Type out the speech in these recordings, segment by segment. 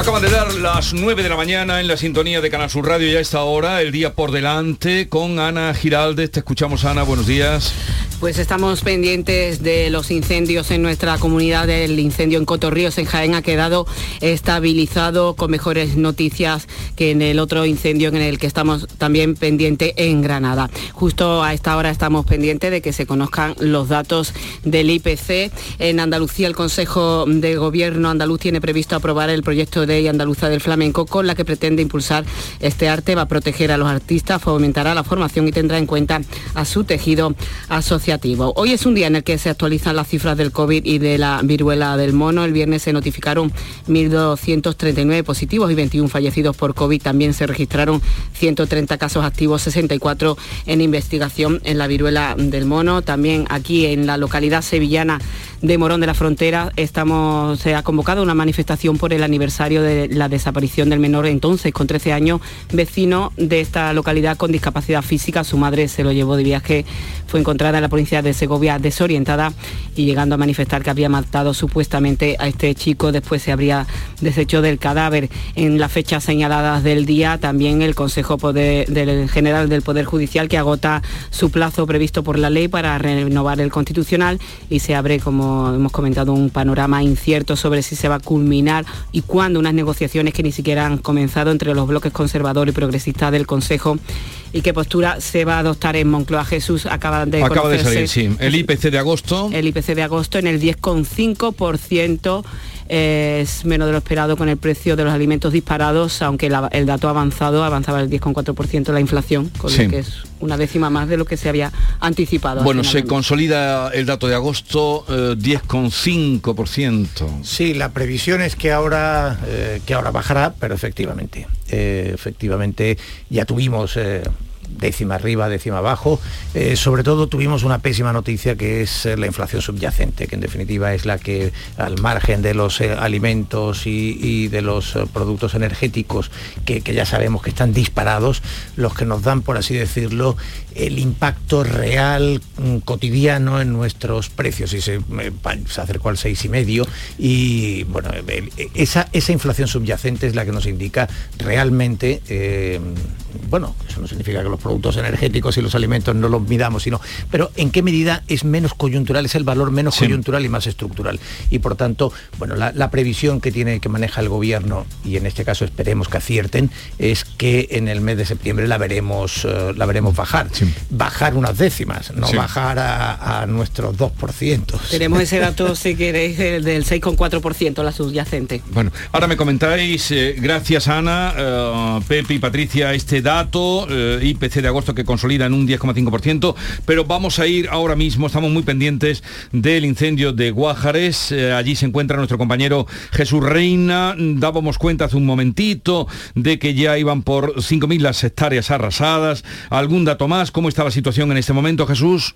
Acaban de dar las 9 de la mañana en la sintonía de Canal Sur Radio. Ya a esta hora, el día por delante, con Ana Giraldes. Te escuchamos, Ana. Buenos días. Pues estamos pendientes de los incendios en nuestra comunidad. El incendio en Cotorríos, en Jaén, ha quedado estabilizado con mejores noticias que en el otro incendio en el que estamos también pendientes en Granada. Justo a esta hora estamos pendientes de que se conozcan los datos del IPC. En Andalucía, el Consejo de Gobierno andaluz tiene previsto aprobar el proyecto de y Andaluza del Flamenco, con la que pretende impulsar este arte, va a proteger a los artistas, fomentará la formación y tendrá en cuenta a su tejido Hoy es un día en el que se actualizan las cifras del COVID y de la viruela del mono. El viernes se notificaron 1.239 positivos y 21 fallecidos por COVID. También se registraron 130 casos activos, 64 en investigación en la viruela del mono. También aquí en la localidad sevillana de Morón de la Frontera estamos, se ha convocado una manifestación por el aniversario de la desaparición del menor entonces con 13 años, vecino de esta localidad con discapacidad física. Su madre se lo llevó de viaje, fue encontrada en la de Segovia desorientada y llegando a manifestar que había matado supuestamente a este chico, después se habría deshecho del cadáver. En las fechas señaladas del día, también el Consejo del General del Poder Judicial que agota su plazo previsto por la ley para renovar el Constitucional y se abre como hemos comentado, un panorama incierto sobre si se va a culminar y cuándo unas negociaciones que ni siquiera han comenzado entre los bloques conservador y progresista del Consejo y qué postura se va a adoptar en Moncloa. Jesús acaba de Acaba de salir, sí. El IPC de agosto. El IPC de agosto en el 10,5% es menos de lo esperado con el precio de los alimentos disparados, aunque el dato avanzado avanzaba el 10,4% la inflación, con lo que es una décima más de lo que se había anticipado. Bueno, se consolida el dato de agosto, 10,5%. Eh, sí, la previsión es que ahora, eh, que ahora bajará, pero efectivamente, eh, efectivamente ya tuvimos décima arriba, décima abajo. Eh, sobre todo tuvimos una pésima noticia que es eh, la inflación subyacente, que en definitiva es la que al margen de los eh, alimentos y, de los productos energéticos, que, ya sabemos que están disparados, los que nos dan, por así decirlo, el impacto real mm, cotidiano en nuestros precios. Y se, se acercó al seis y medio y bueno, esa, esa inflación subyacente es la que nos indica realmente, bueno, eso no significa que los productos energéticos y los alimentos no los midamos, sino, pero en qué medida es menos coyuntural, es el valor menos coyuntural y más estructural. Y por tanto, bueno, la, previsión que tiene que maneja el gobierno, y en este caso esperemos que acierten, es que en el mes de septiembre la veremos, eh, la veremos bajar. Bajar unas décimas, no bajar a, nuestros 2%. Tenemos ese dato, si queréis, del 6,4%, la subyacente. Bueno, ahora me comentáis, eh, gracias Ana, uh, Pepe y Patricia, este dato, IPC de agosto que consolida en un 10,5%, pero vamos a ir ahora mismo, estamos muy pendientes del incendio de Guájares, eh, allí se encuentra nuestro compañero Jesús Reina, dábamos cuenta hace un momentito de que ya iban por 5.000 las hectáreas arrasadas, algún dato más, ¿cómo está la situación en este momento Jesús?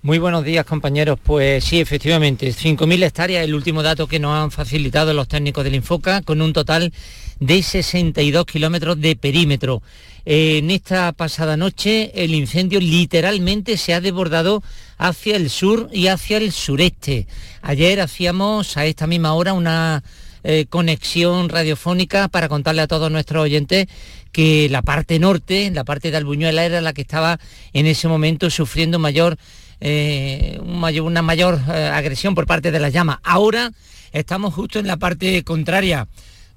Muy buenos días compañeros, pues sí, efectivamente, 5.000 hectáreas, el último dato que nos han facilitado los técnicos del Infoca, con un total de 62 kilómetros de perímetro. En esta pasada noche el incendio literalmente se ha desbordado hacia el sur y hacia el sureste. Ayer hacíamos a esta misma hora una eh, conexión radiofónica para contarle a todos nuestros oyentes que la parte norte, la parte de Albuñuela era la que estaba en ese momento sufriendo mayor eh, una mayor eh, agresión por parte de las llamas. Ahora estamos justo en la parte contraria.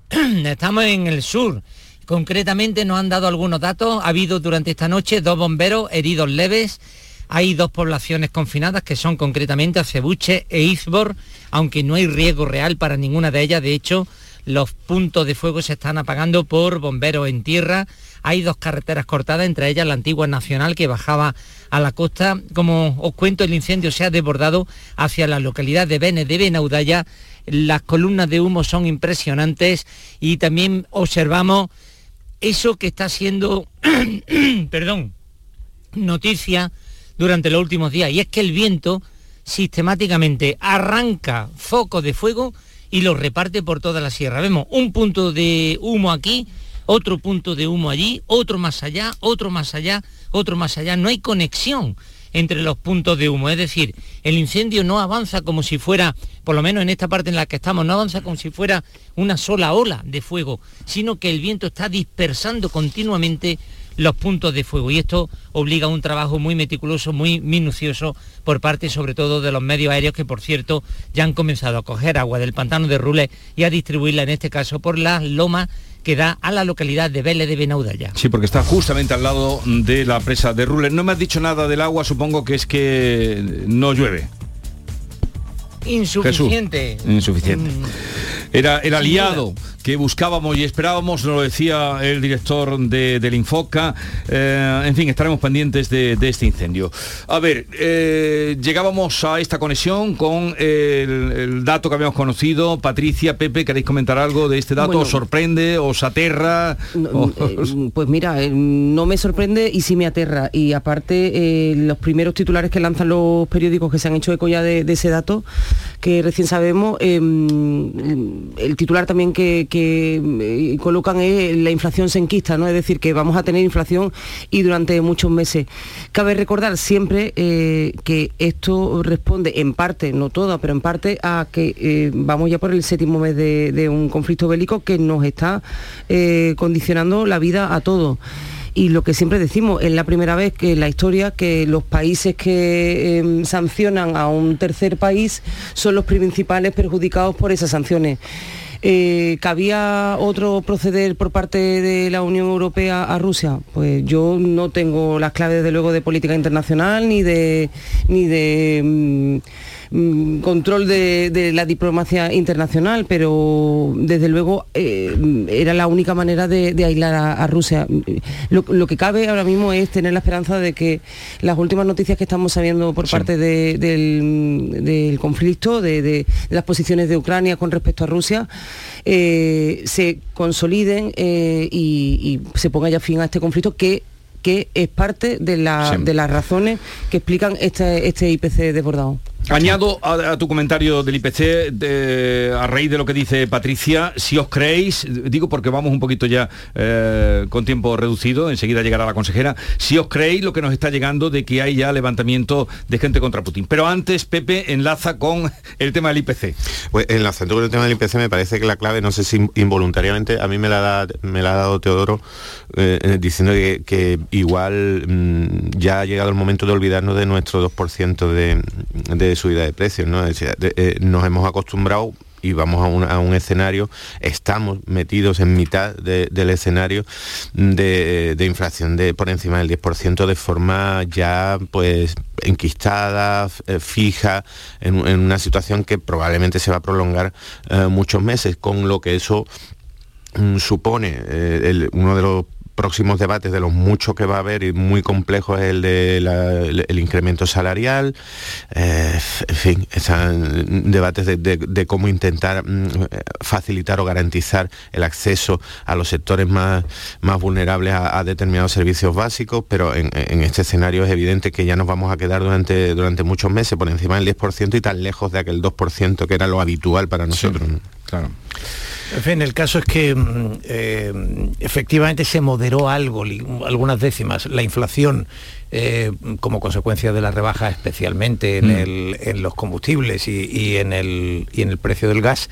estamos en el sur. Concretamente nos han dado algunos datos. Ha habido durante esta noche dos bomberos heridos leves. Hay dos poblaciones confinadas que son concretamente Acebuche e Izbor, aunque no hay riesgo real para ninguna de ellas. De hecho, los puntos de fuego se están apagando por bomberos en tierra. Hay dos carreteras cortadas, entre ellas la antigua nacional que bajaba a la costa. Como os cuento, el incendio se ha desbordado hacia la localidad de Bene de Benaudalla. Las columnas de humo son impresionantes y también observamos eso que está siendo, perdón, noticia durante los últimos días. Y es que el viento sistemáticamente arranca focos de fuego y los reparte por toda la sierra. Vemos un punto de humo aquí, otro punto de humo allí, otro más allá, otro más allá, otro más allá. No hay conexión entre los puntos de humo. Es decir, el incendio no avanza como si fuera, por lo menos en esta parte en la que estamos, no avanza como si fuera una sola ola de fuego, sino que el viento está dispersando continuamente los puntos de fuego y esto obliga a un trabajo muy meticuloso, muy minucioso por parte sobre todo de los medios aéreos que por cierto ya han comenzado a coger agua del pantano de Rules y a distribuirla en este caso por las lomas que da a la localidad de Vélez de Benaudalla. Sí, porque está justamente al lado de la presa de Rules. No me has dicho nada del agua, supongo que es que no llueve. Insuficiente. insuficiente. Mm. Era el aliado que buscábamos y esperábamos, nos lo decía el director de, del Infoca. Eh, en fin, estaremos pendientes de, este incendio. A ver, eh, llegábamos a esta conexión con el, dato que habíamos conocido. Patricia, Pepe, ¿queréis comentar algo de este dato? ¿Os sorprende? ¿Os aterra? Eh, pues mira, no me sorprende y sí me aterra. Y aparte, los primeros titulares que lanzan los periódicos que se han hecho eco ya de, de ese dato, que recién sabemos, em, el titular también que, que eh, colocan la inflación senquista, ¿no? Es decir, que vamos a tener inflación y durante muchos meses. Cabe recordar siempre eh, que esto responde en parte, no toda, pero en parte a que eh, vamos ya por el séptimo mes de, un conflicto bélico que nos está condicionando la vida a todos y lo que siempre decimos, es la primera vez que en la historia que los países que em, sancionan a un tercer país son los principales perjudicados por esas sanciones. Eh, ¿Cabía otro proceder por parte de la Unión Europea a Rusia? Pues yo no tengo las claves, de luego, de política internacional ni de... Ni de Mm, control de, la diplomacia internacional, pero desde luego eh, era la única manera de, aislar a, Rusia. Lo, que cabe ahora mismo es tener la esperanza de que las últimas noticias que estamos sabiendo por parte del, conflicto, de, las posiciones de Ucrania con respecto a Rusia, eh, se consoliden eh, y, y se ponga ya fin a este conflicto que que es parte de, las razones que explican este, este IPC desbordado. Añado a, tu comentario del IPC, a raíz de lo que dice Patricia, si os creéis, digo porque vamos un poquito ya eh, con tiempo reducido, enseguida llegará la consejera, si os creéis lo que nos está llegando de que hay ya levantamiento de gente contra Putin. Pero antes, Pepe, enlaza con el tema del IPC. Pues enlazando con el tema del IPC me parece que la clave, no sé si involuntariamente, a mí me la, me la ha dado Teodoro eh, eh, diciendo que, igual mm, ya ha llegado el momento de olvidarnos de nuestro 2% de, de subida de precios. ¿no? Eh, nos hemos acostumbrado y vamos a un, escenario, estamos metidos en mitad del escenario de, inflación de por encima del 10% de forma ya pues enquistada, eh, fija, en, una situación que probablemente se va a prolongar eh, muchos meses, con lo que eso mm, supone uno de los próximos debates, de los muchos que va a haber y muy complejo es el de el incremento salarial, eh, en fin, están debates de, cómo intentar mm, facilitar o garantizar el acceso a los sectores más, más vulnerables a, determinados servicios básicos, pero en, este escenario es evidente que ya nos vamos a quedar durante, durante muchos meses por encima del 10% y tan lejos de aquel 2% que era lo habitual para nosotros. claro. En fin, el caso es que mm, eh, efectivamente se moderó algo, algunas décimas, la inflación eh, como consecuencia de la rebaja especialmente en, mm. los combustibles y, en el, en el precio del gas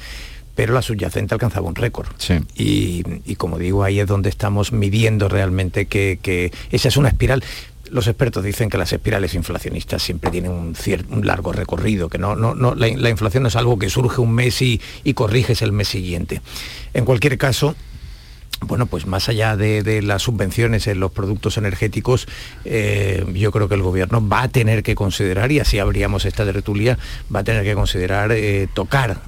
pero la subyacente alcanzaba un récord. Y, como digo, ahí es donde estamos midiendo realmente que, que, esa es una espiral los expertos dicen que las espirales inflacionistas siempre tienen un, un largo recorrido, que no, no, no la, inflación no es algo que surge un mes y, y corriges el mes siguiente. En cualquier caso, bueno, pues más allá de, las subvenciones en los productos energéticos, eh, yo creo que el gobierno va a tener que considerar, y así abríamos esta tertulia, va a tener que considerar eh, tocar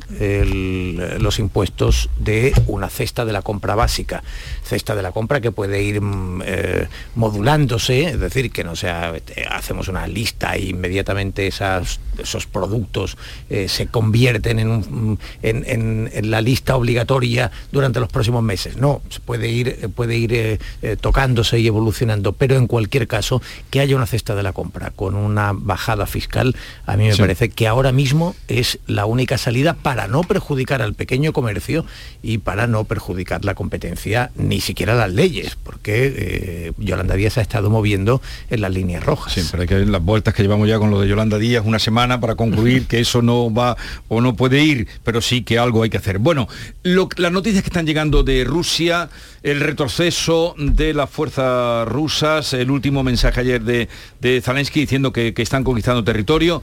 los impuestos de una cesta de la compra básica, cesta de la compra que puede ir mm, eh, modulándose, es decir, que no sea, hacemos una lista e inmediatamente esos productos se convierten en, en la lista obligatoria durante los próximos meses. No, puede ir, puede ir eh, eh, tocándose y evolucionando, pero en cualquier caso, que haya una cesta de la compra con una bajada fiscal, a mí me parece que ahora mismo es la única salida para no perjudicar al pequeño comercio y para no perjudicar la competencia, ni siquiera las leyes, porque eh, Yolanda Díaz ha estado moviendo en las líneas rojas. Sí, pero hay que ver las vueltas que llevamos ya con lo de Yolanda Díaz una semana para concluir que eso no va o no puede ir, pero sí que algo hay que hacer. Bueno, las noticias que están llegando de Rusia, el retroceso de las fuerzas rusas, el último mensaje ayer de, de Zelensky diciendo que, están conquistando territorio,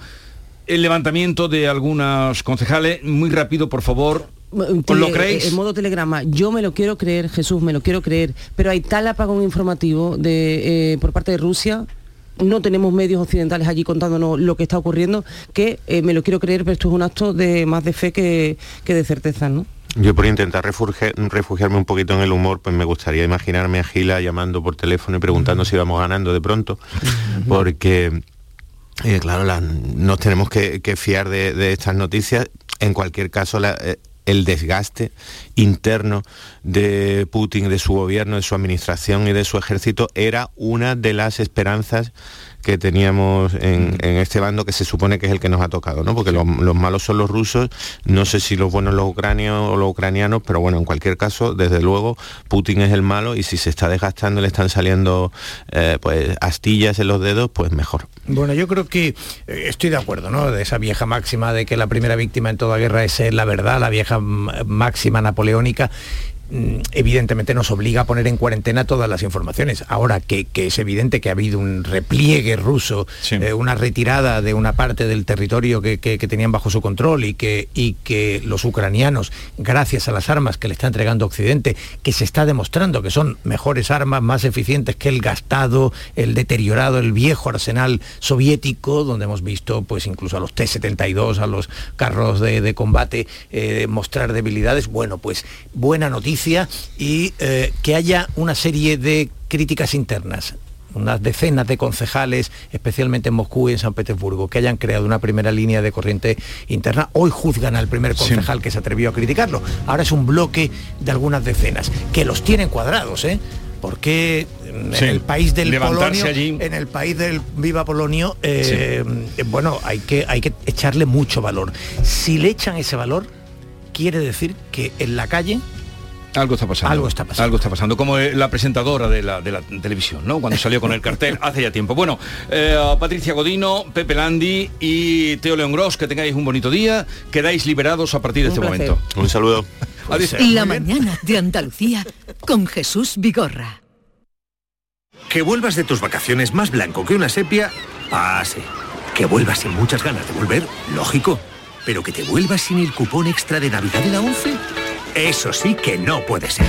el levantamiento de algunos concejales, muy rápido, por favor, lo creéis? En modo telegrama, yo me lo quiero creer, Jesús, me lo quiero creer, pero hay tal apagón informativo de, eh, por parte de Rusia no tenemos medios occidentales allí contándonos lo que está ocurriendo, que eh, me lo quiero creer, pero esto es un acto de más de fe que, de certeza, ¿no? Yo por intentar refugiarme un poquito en el humor, pues me gustaría imaginarme a Gila llamando por teléfono y preguntando si vamos ganando de pronto, porque eh, claro, nos tenemos que, fiar de, estas noticias. En cualquier caso, eh, el desgaste interno de Putin, de su gobierno, de su administración y de su ejército era una de las esperanzas que teníamos en, este bando que se supone que es el que nos ha tocado, ¿no? Porque los, malos son los rusos, no sé si los buenos los ucranios o los ucranianos, pero bueno, en cualquier caso, desde luego, Putin es el malo y si se está desgastando, le están saliendo eh, pues astillas en los dedos, pues mejor. Bueno, yo creo que eh, estoy de acuerdo, ¿no? De esa vieja máxima de que la primera víctima en toda guerra es la verdad, la vieja máxima napoleónica Mm, evidentemente nos obliga a poner en cuarentena todas las informaciones. Ahora que, es evidente que ha habido un repliegue ruso, eh, una retirada de una parte del territorio que, tenían bajo su control y que, y que los ucranianos, gracias a las armas que le está entregando Occidente, que se está demostrando que son mejores armas, más eficientes que el gastado, el deteriorado, el viejo arsenal soviético, donde hemos visto pues incluso a los T-72, a los carros de, combate eh, mostrar debilidades. Bueno, pues buena noticia y eh, que haya una serie de críticas internas unas decenas de concejales, especialmente en Moscú y en San Petersburgo, que hayan creado una primera línea de corriente interna. Hoy juzgan al primer concejal que se atrevió a criticarlo. Ahora es un bloque de algunas decenas, que los tienen cuadrados, ¿eh? Porque en el país del Polonio, en el país del Viva Polonio, eh, bueno, hay que, hay que echarle mucho valor. Si le echan ese valor, quiere decir que en la calle algo está pasando. Algo está pasando. Algo está pasando, como la presentadora de la, televisión, ¿no? Cuando salió con el cartel hace ya tiempo. Bueno, eh, Patricia Godino, Pepe Landi y Teo León Gross, que tengáis un bonito día. Quedáis liberados a partir de este momento. Un saludo. Adiós. La mañana de Andalucía con Jesús Vigorra. Que vuelvas de tus vacaciones más blanco que una sepia, ah, sí. Que vuelvas sin muchas ganas de volver, lógico. Pero que te vuelvas sin el cupón extra de Navidad de la 11 eso sí que no puede ser.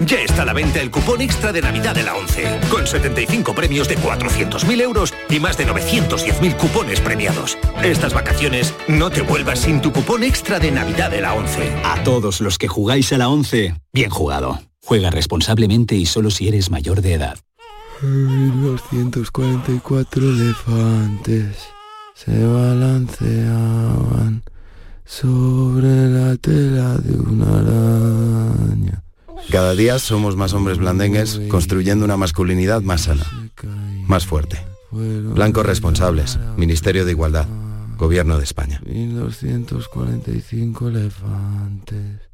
Ya está a la venta el cupón extra de Navidad de la 11, con 75 premios de 400.000 euros y más de 910.000 cupones premiados. Estas vacaciones no te vuelvas sin tu cupón extra de Navidad de la 11. A todos los que jugáis a la 11, bien jugado. Juega responsablemente y solo si eres mayor de edad. 244 elefantes se balanceaban sobre la tela de una araña. Cada día somos más hombres blandengues construyendo una masculinidad más sana, más fuerte. Blancos responsables, Ministerio de Igualdad, Gobierno de España. 1245 elefantes.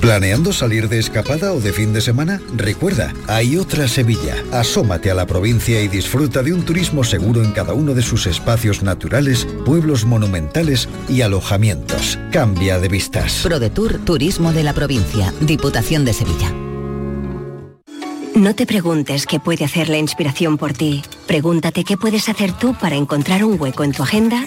¿Planeando salir de escapada o de fin de semana? Recuerda, hay otra Sevilla. Asómate a la provincia y disfruta de un turismo seguro en cada uno de sus espacios naturales, pueblos monumentales y alojamientos. Cambia de vistas. ProDetour Turismo de la Provincia, Diputación de Sevilla. No te preguntes qué puede hacer la inspiración por ti. Pregúntate qué puedes hacer tú para encontrar un hueco en tu agenda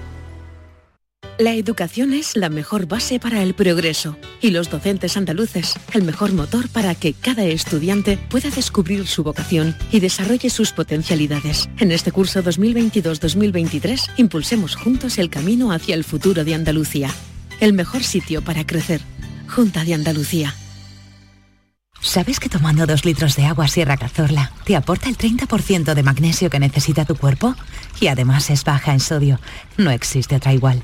La educación es la mejor base para el progreso y los docentes andaluces el mejor motor para que cada estudiante pueda descubrir su vocación y desarrolle sus potencialidades. En este curso 2022-2023 impulsemos juntos el camino hacia el futuro de Andalucía. El mejor sitio para crecer. Junta de Andalucía. ¿Sabes que tomando dos litros de agua Sierra Cazorla te aporta el 30% de magnesio que necesita tu cuerpo? Y además es baja en sodio. No existe otra igual.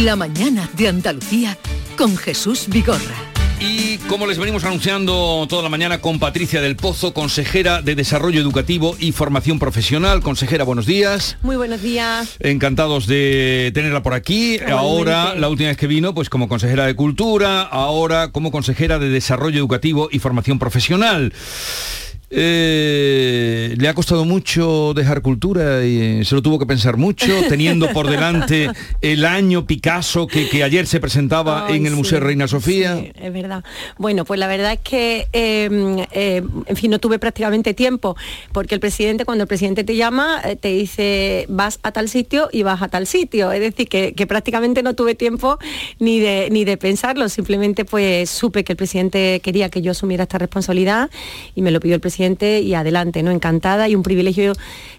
La mañana de Andalucía con Jesús Vigorra. Y como les venimos anunciando toda la mañana con Patricia del Pozo, consejera de Desarrollo Educativo y Formación Profesional. Consejera, buenos días. Muy buenos días. Encantados de tenerla por aquí. Ahora, la última vez que vino, pues como consejera de Cultura, ahora como consejera de Desarrollo Educativo y Formación Profesional. Eh, le ha costado mucho dejar cultura y eh, se lo tuvo que pensar mucho, teniendo por delante el año Picasso que, ayer se presentaba en el Museo Reina Sofía. Sí, es verdad. Bueno, pues la verdad es que, em, em, en fin, no tuve prácticamente tiempo, porque el presidente, cuando el presidente te llama, eh, te dice, vas a tal sitio y vas a tal sitio. Es decir, que, que prácticamente no tuve tiempo ni de, ni de pensarlo, simplemente pues supe que el presidente quería que yo asumiera esta responsabilidad y me lo pidió el presidente y adelante, ¿no? Encantada y un privilegio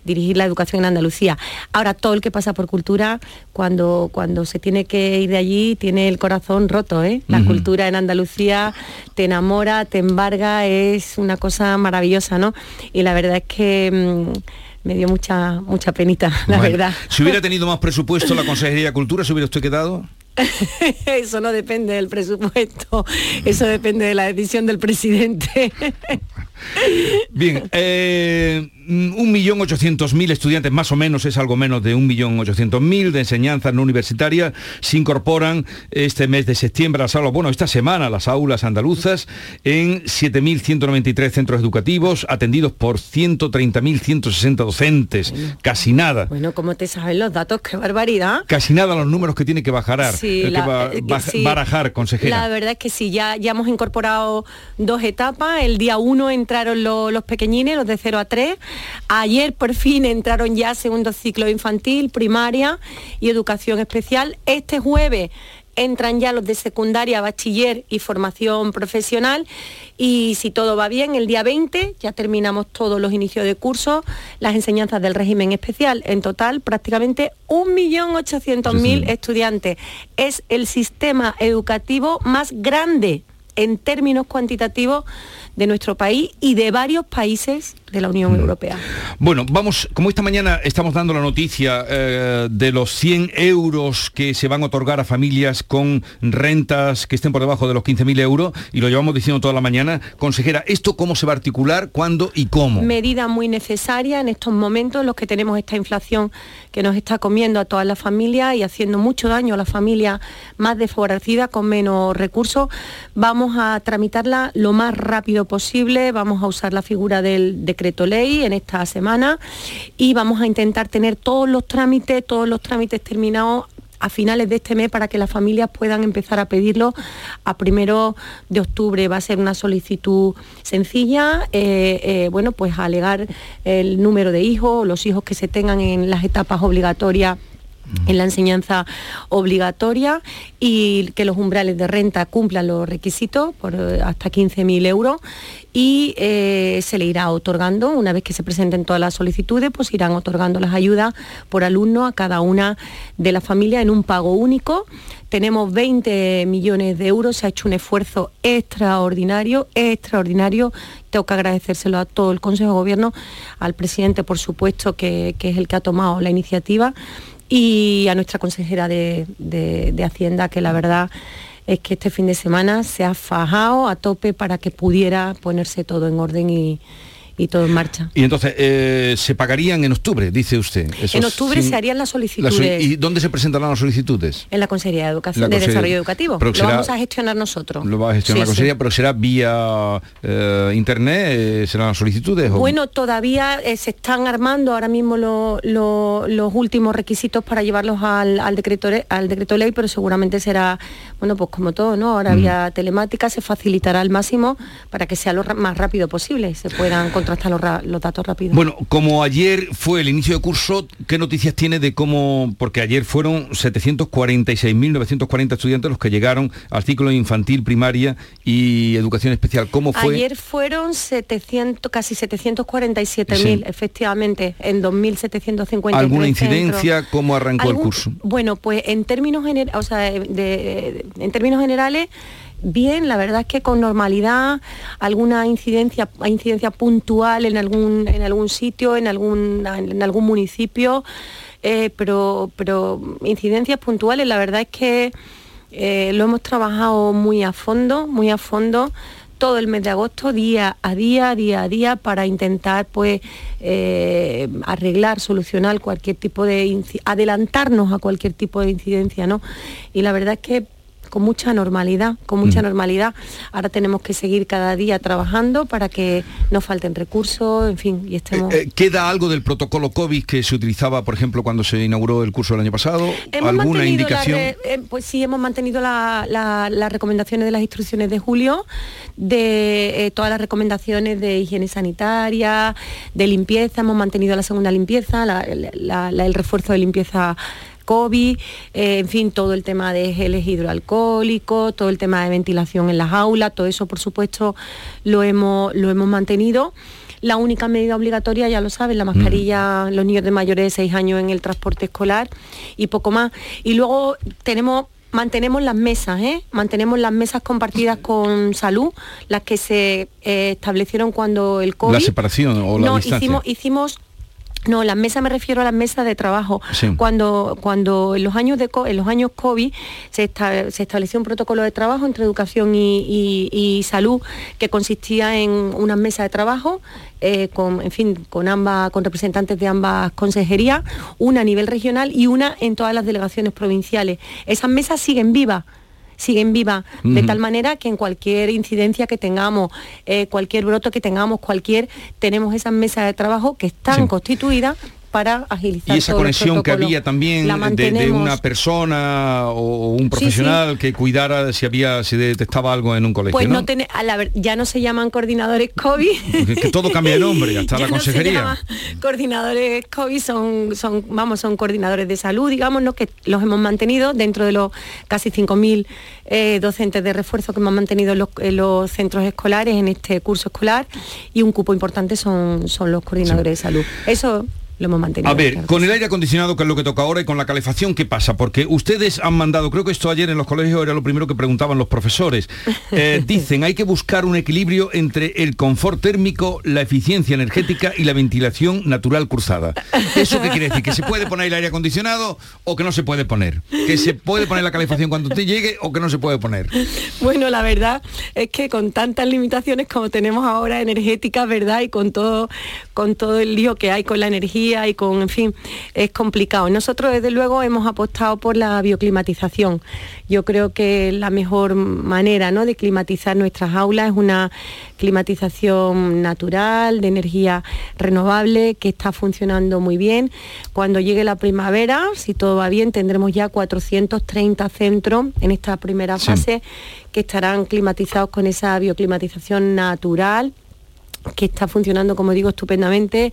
dirigir la educación en Andalucía. Ahora, todo el que pasa por cultura, cuando, cuando se tiene que ir de allí, tiene el corazón roto, ¿eh? La cultura en Andalucía te enamora, te embarga, es una cosa maravillosa, ¿no? Y la verdad es que... Mm, me dio mucha mucha penita, la verdad. Si hubiera tenido más presupuesto la Consejería de Cultura, ¿se hubiera usted quedado? Eso no depende del presupuesto, eso depende de la decisión del presidente. Bien, eh, un millón ochocientos mil estudiantes, más o menos, es algo menos de un millón ochocientos mil de enseñanza no universitaria, se incorporan este mes de septiembre a las aulas, bueno, esta semana a las aulas andaluzas en 7.193 centros educativos, atendidos por 130.160 docentes, casi nada. Bueno, ¿cómo te saben los datos? ¡Qué barbaridad! Casi nada los números que tiene que bajar, sí, que barajar, consejera. La verdad es que sí, ya, ya hemos incorporado dos etapas, el día uno entraron los pequeñines, los de 0 a 3, Ayer por fin entraron ya segundo ciclo infantil, primaria y educación especial. Este jueves entran ya los de secundaria, bachiller y formación profesional y si todo va bien, el día 20 ya terminamos todos los inicios de curso, las enseñanzas del régimen especial. En total, prácticamente 1.800.000 estudiantes. Es el sistema educativo más grande en términos cuantitativos de nuestro país y de varios países de la Unión mm. Europea. Bueno, vamos, como esta mañana estamos dando la noticia eh, de los 100 euros que se van a otorgar a familias con rentas que estén por debajo de los 15.000 euros, y lo llevamos diciendo toda la mañana, consejera, ¿esto cómo se va a articular, cuándo y cómo? Medida muy necesaria en estos momentos en los que tenemos esta inflación que nos está comiendo a todas las familias y haciendo mucho daño a las familias más desfavorecidas con menos recursos. Vamos a tramitarla lo más rápido posible, vamos a usar la figura del decreto ley en esta semana y vamos a intentar tener todos los trámites, todos los trámites terminados a finales de este mes para que las familias puedan empezar a pedirlo a primero de octubre. Va a ser una solicitud sencilla, eh, eh, bueno, pues alegar el número de hijos, los hijos que se tengan en las etapas obligatorias en la enseñanza obligatoria y que los umbrales de renta cumplan los requisitos por eh, hasta 15.000 euros y eh, se le irá otorgando, una vez que se presenten todas las solicitudes, pues irán otorgando las ayudas por alumno a cada una de las familias en un pago único. Tenemos 20 millones de euros, se ha hecho un esfuerzo extraordinario, extraordinario. Tengo que agradecérselo a todo el Consejo de Gobierno, al presidente, por supuesto, que, que es el que ha tomado la iniciativa y a nuestra consejera de, Hacienda, que la verdad es que este fin de semana se ha fajado a tope para que pudiera ponerse todo en orden y, y todo en marcha. Y entonces, eh, ¿se pagarían en octubre, dice usted? en octubre se harían las solicitudes. ¿Y dónde se presentarán las solicitudes? En la Consejería de Educación, de Desarrollo Educativo. lo vamos a gestionar nosotros. Lo va a gestionar la Consejería, pero será vía eh, internet, eh, serán las solicitudes. Bueno, todavía se están armando ahora mismo los últimos requisitos para llevarlos al, decreto, al decreto ley, pero seguramente será, bueno, pues como todo, ¿no? Ahora vía telemática se facilitará al máximo para que sea lo más rápido posible, se puedan contrastar los, datos rápidos. Bueno, como ayer fue el inicio de curso, ¿qué noticias tiene de cómo, porque ayer fueron 746.940 estudiantes los que llegaron al ciclo infantil, primaria y educación especial? ¿Cómo fue? Ayer fueron 700, casi 747.000, efectivamente, en 2.750. ¿Alguna incidencia? ¿Cómo arrancó el curso? Bueno, pues en términos, o sea, en términos generales bien, la verdad es que con normalidad, alguna incidencia, incidencia puntual en algún, en algún sitio, en algún, en algún municipio, eh, pero, pero incidencias puntuales, la verdad es que eh, lo hemos trabajado muy a fondo, muy a fondo todo el mes de agosto, día a día, día a día, para intentar pues eh, arreglar, solucionar cualquier tipo de adelantarnos a cualquier tipo de incidencia, ¿no? Y la verdad es que con mucha normalidad, con mucha mm. normalidad. Ahora tenemos que seguir cada día trabajando para que no falten recursos, en fin, y estemos... Eh, eh, ¿Queda algo del protocolo COVID que se utilizaba, por ejemplo, cuando se inauguró el curso el año pasado? ¿Alguna indicación? Eh, pues sí, hemos mantenido las recomendaciones de las instrucciones de julio, de todas las recomendaciones de higiene sanitaria, de limpieza, hemos mantenido la segunda limpieza, el refuerzo de limpieza COVID, eh, en fin, todo el tema de geles hidroalcohólicos, todo el tema de ventilación en las aulas, todo eso por supuesto lo hemos, lo hemos mantenido. La única medida obligatoria, ya lo saben, la mascarilla, los niños de mayores de 6 años en el transporte escolar y poco más. Y luego tenemos mantenemos las mesas, ¿eh? mantenemos las mesas compartidas con salud, las que se eh, establecieron cuando el COVID. La separación o la distancia. Hicimos, hicimos no, las mesas me refiero a las mesas de trabajo. Cuando, cuando en los años de en los años COVID se, estableció un protocolo de trabajo entre educación y, salud que consistía en unas mesas de trabajo eh, con, en fin, con ambas, con representantes de ambas consejerías, una a nivel regional y una en todas las delegaciones provinciales. Esas mesas siguen vivas siguen vivas, de tal manera que en cualquier incidencia que tengamos, eh, cualquier broto que tengamos, cualquier, tenemos esas mesas de trabajo que están constituidas para agilizar. Y esa conexión que había también de, una persona o un profesional que cuidara si había, si detectaba algo en un colegio. Pues no, ya no se llaman coordinadores COVID. Que, todo cambia de nombre, hasta la consejería. coordinadores COVID son, son, vamos, son coordinadores de salud, digamos, ¿no? que los hemos mantenido dentro de los casi 5.000 eh, docentes de refuerzo que hemos mantenido en los, centros escolares en este curso escolar y un cupo importante son, son los coordinadores de salud. Eso lo hemos mantenido. A ver, con el aire acondicionado, que es lo que toca ahora, y con la calefacción, ¿qué pasa? Porque ustedes han mandado, creo que esto ayer en los colegios era lo primero que preguntaban los profesores, eh, dicen, hay que buscar un equilibrio entre el confort térmico, la eficiencia energética y la ventilación natural cruzada. ¿Eso qué quiere decir? ¿Que se puede poner el aire acondicionado o que no se puede poner? ¿Que se puede poner la calefacción cuando usted llegue o que no se puede poner? Bueno, la verdad es que con tantas limitaciones como tenemos ahora energéticas, ¿verdad? Y con todo, con todo el lío que hay con la energía, y con, en fin, es complicado. Nosotros desde luego hemos apostado por la bioclimatización. Yo creo que la mejor manera ¿no? de climatizar nuestras aulas es una climatización natural, de energía renovable, que está funcionando muy bien. Cuando llegue la primavera, si todo va bien, tendremos ya 430 centros en esta primera fase que estarán climatizados con esa bioclimatización natural que está funcionando, como digo, estupendamente.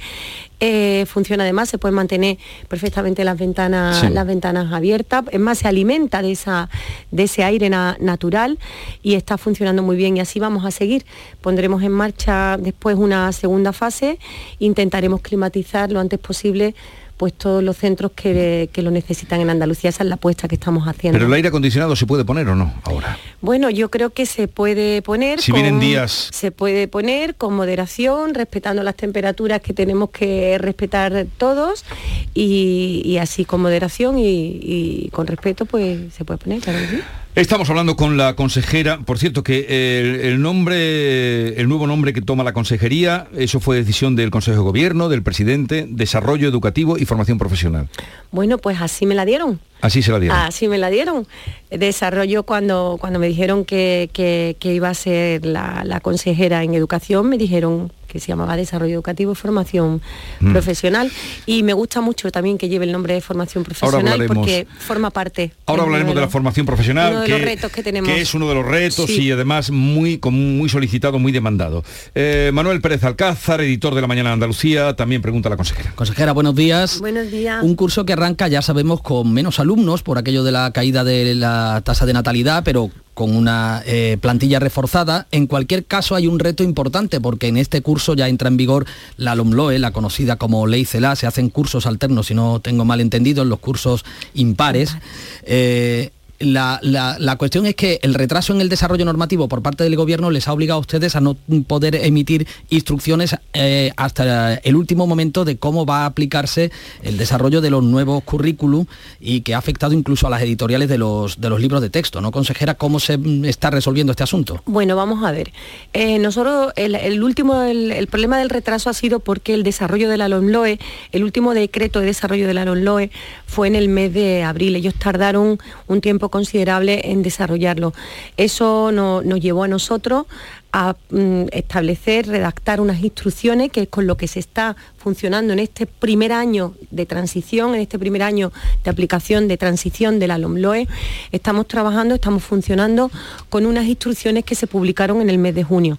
Eh, funciona además, se pueden mantener perfectamente las ventanas, Sí. las ventanas abiertas. Es más, se alimenta de, esa, de ese aire na- natural y está funcionando muy bien. Y así vamos a seguir. Pondremos en marcha después una segunda fase. Intentaremos climatizar lo antes posible pues todos los centros que, que lo necesitan en Andalucía. Esa es la apuesta que estamos haciendo. Pero el aire acondicionado se puede poner o no ahora. Bueno, yo creo que se puede poner. Si vienen días- Se puede poner con moderación, respetando las temperaturas que tenemos que respetar todos y, y así con moderación y, y con respeto, pues se puede poner, claro que sí. Estamos hablando con la consejera, por cierto que el, el nombre, el nuevo nombre que toma la consejería, eso fue decisión del Consejo de Gobierno, del presidente, Desarrollo Educativo y Formación Profesional. Bueno, pues así me la dieron. Así se la dieron. Así me la dieron. Desarrollo cuando, cuando me dijeron que, que- que iba a ser la, la consejera en educación, me dijeron que se llamaba Desarrollo Educativo y Formación Mm. Profesional. Y me gusta mucho también que lleve el nombre de Formación Profesional porque forma parte. Ahora hablaremos de la formación profesional, uno de que, los retos que tenemos. que es uno de los retos Sí. y además muy, muy solicitado, muy demandado. Eh, Manuel Pérez Alcázar, editor de La Mañana de Andalucía, también pregunta a la consejera. Consejera, buenos días. Buenos días. Un curso que arranca, ya sabemos, con menos alumnos por aquello de la caída de la tasa de natalidad, pero con una eh, plantilla reforzada. En cualquier caso hay un reto importante porque en este curso ya entra en vigor la LOMLOE, la conocida como Ley CELA. Se hacen cursos alternos, si no tengo mal entendido, en los cursos impares. Eh, la, la- cuestión es que el retraso en el desarrollo normativo por parte del gobierno les ha obligado a ustedes a no poder emitir instrucciones eh, hasta el último momento de cómo va a aplicarse el desarrollo de los nuevos currículum y que ha afectado incluso a las editoriales de los, de los libros de texto. ¿No, consejera, cómo se mm, está resolviendo este asunto? Bueno, vamos a ver. Eh, nosotros, el, último, el, el problema del retraso ha sido porque el desarrollo de la LOMLOE, el último decreto de desarrollo de la LOMLOE fue en el mes de abril. Ellos tardaron un tiempo considerable en desarrollarlo. Eso no- nos llevó a nosotros a mm, establecer, redactar unas instrucciones, que es con lo que se está funcionando en este primer año de transición, en este primer año de aplicación de transición de la LOMLOE. Estamos trabajando, estamos funcionando con unas instrucciones que se publicaron en el mes de junio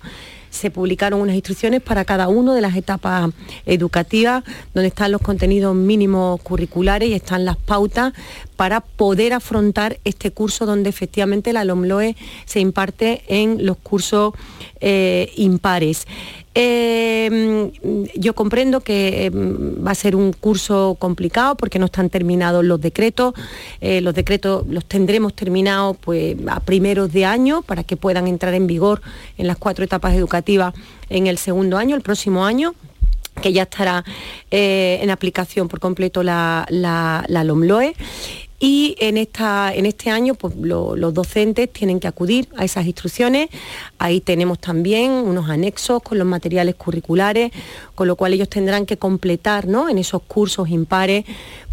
se publicaron unas instrucciones para cada una de las etapas educativas, donde están los contenidos mínimos curriculares y están las pautas para poder afrontar este curso donde efectivamente la LOMLOE se imparte en los cursos eh, impares. Eh, yo comprendo que eh, va a ser un curso complicado porque no están terminados los decretos. Eh, los decretos los tendremos terminados pues, a primeros de año para que puedan entrar en vigor en las cuatro etapas educativas en el segundo año, el próximo año que ya estará eh, en aplicación por completo la, la, la LOMLOE. Y en, esta, en este año pues, lo- los docentes tienen que acudir a esas instrucciones. Ahí tenemos también unos anexos con los materiales curriculares, con lo cual ellos tendrán que completar ¿no? en esos cursos impares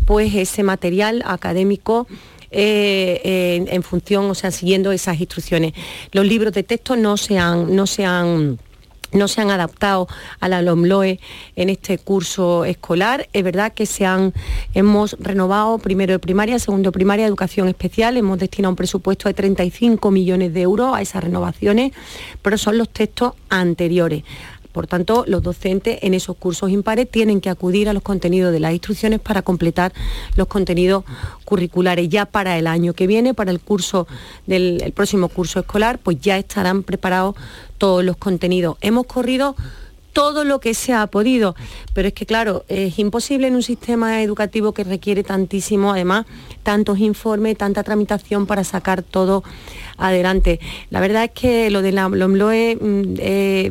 pues ese material académico eh, en función, o sea, siguiendo esas instrucciones. Los libros de texto no se han, no se han no se han adaptado a la LOMLOE en este curso escolar. Es verdad que se han, hemos renovado primero de primaria, segundo de primaria, educación especial, hemos destinado un presupuesto de 35 millones de euros a esas renovaciones, pero son los textos anteriores. Por tanto, los docentes en esos cursos impares tienen que acudir a los contenidos de las instrucciones para completar los contenidos curriculares. Ya para el año que viene, para el curso del el próximo curso escolar, pues ya estarán preparados todos los contenidos. Hemos corrido todo lo que se ha podido, pero es que claro, es imposible en un sistema educativo que requiere tantísimo, además, tantos informes, tanta tramitación para sacar todo adelante. La verdad es que lo de la LOMLOE, mm, eh,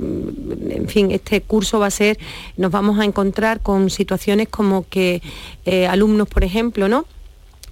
en fin, este curso va a ser, nos vamos a encontrar con situaciones como que eh, alumnos, por ejemplo, ¿no?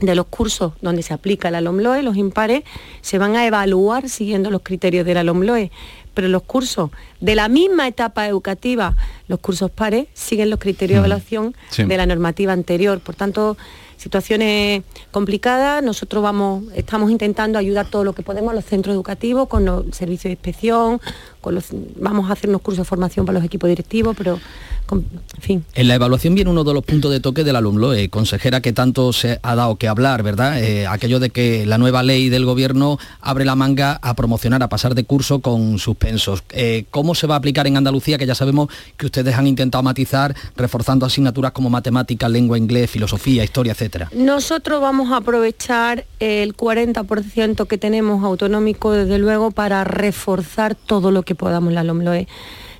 de los cursos donde se aplica la LOMLOE, los impares, se van a evaluar siguiendo los criterios de la LOMLOE, pero los cursos de la misma etapa educativa, los cursos pares, siguen los criterios de evaluación Sí. de la normativa anterior. Por tanto, situaciones complicadas, nosotros vamos, estamos intentando ayudar todo lo que podemos a los centros educativos, con los servicios de inspección, con los, vamos a hacer unos cursos de formación para los equipos directivos, pero con- en fin. En la evaluación viene uno de los puntos de toque del alumno, eh, consejera, que tanto se ha dado que hablar, ¿verdad? Eh, aquello de que la nueva ley del gobierno abre la manga a promocionar, a pasar de curso con suspensos. Eh, ¿Cómo se va a aplicar en Andalucía? Que ya sabemos que ustedes han intentado matizar, reforzando asignaturas como matemática, lengua, inglés, filosofía, historia, etcétera. Nosotros vamos a aprovechar el 40% que tenemos autonómico, desde luego, para reforzar todo lo que podamos la LOMLOE.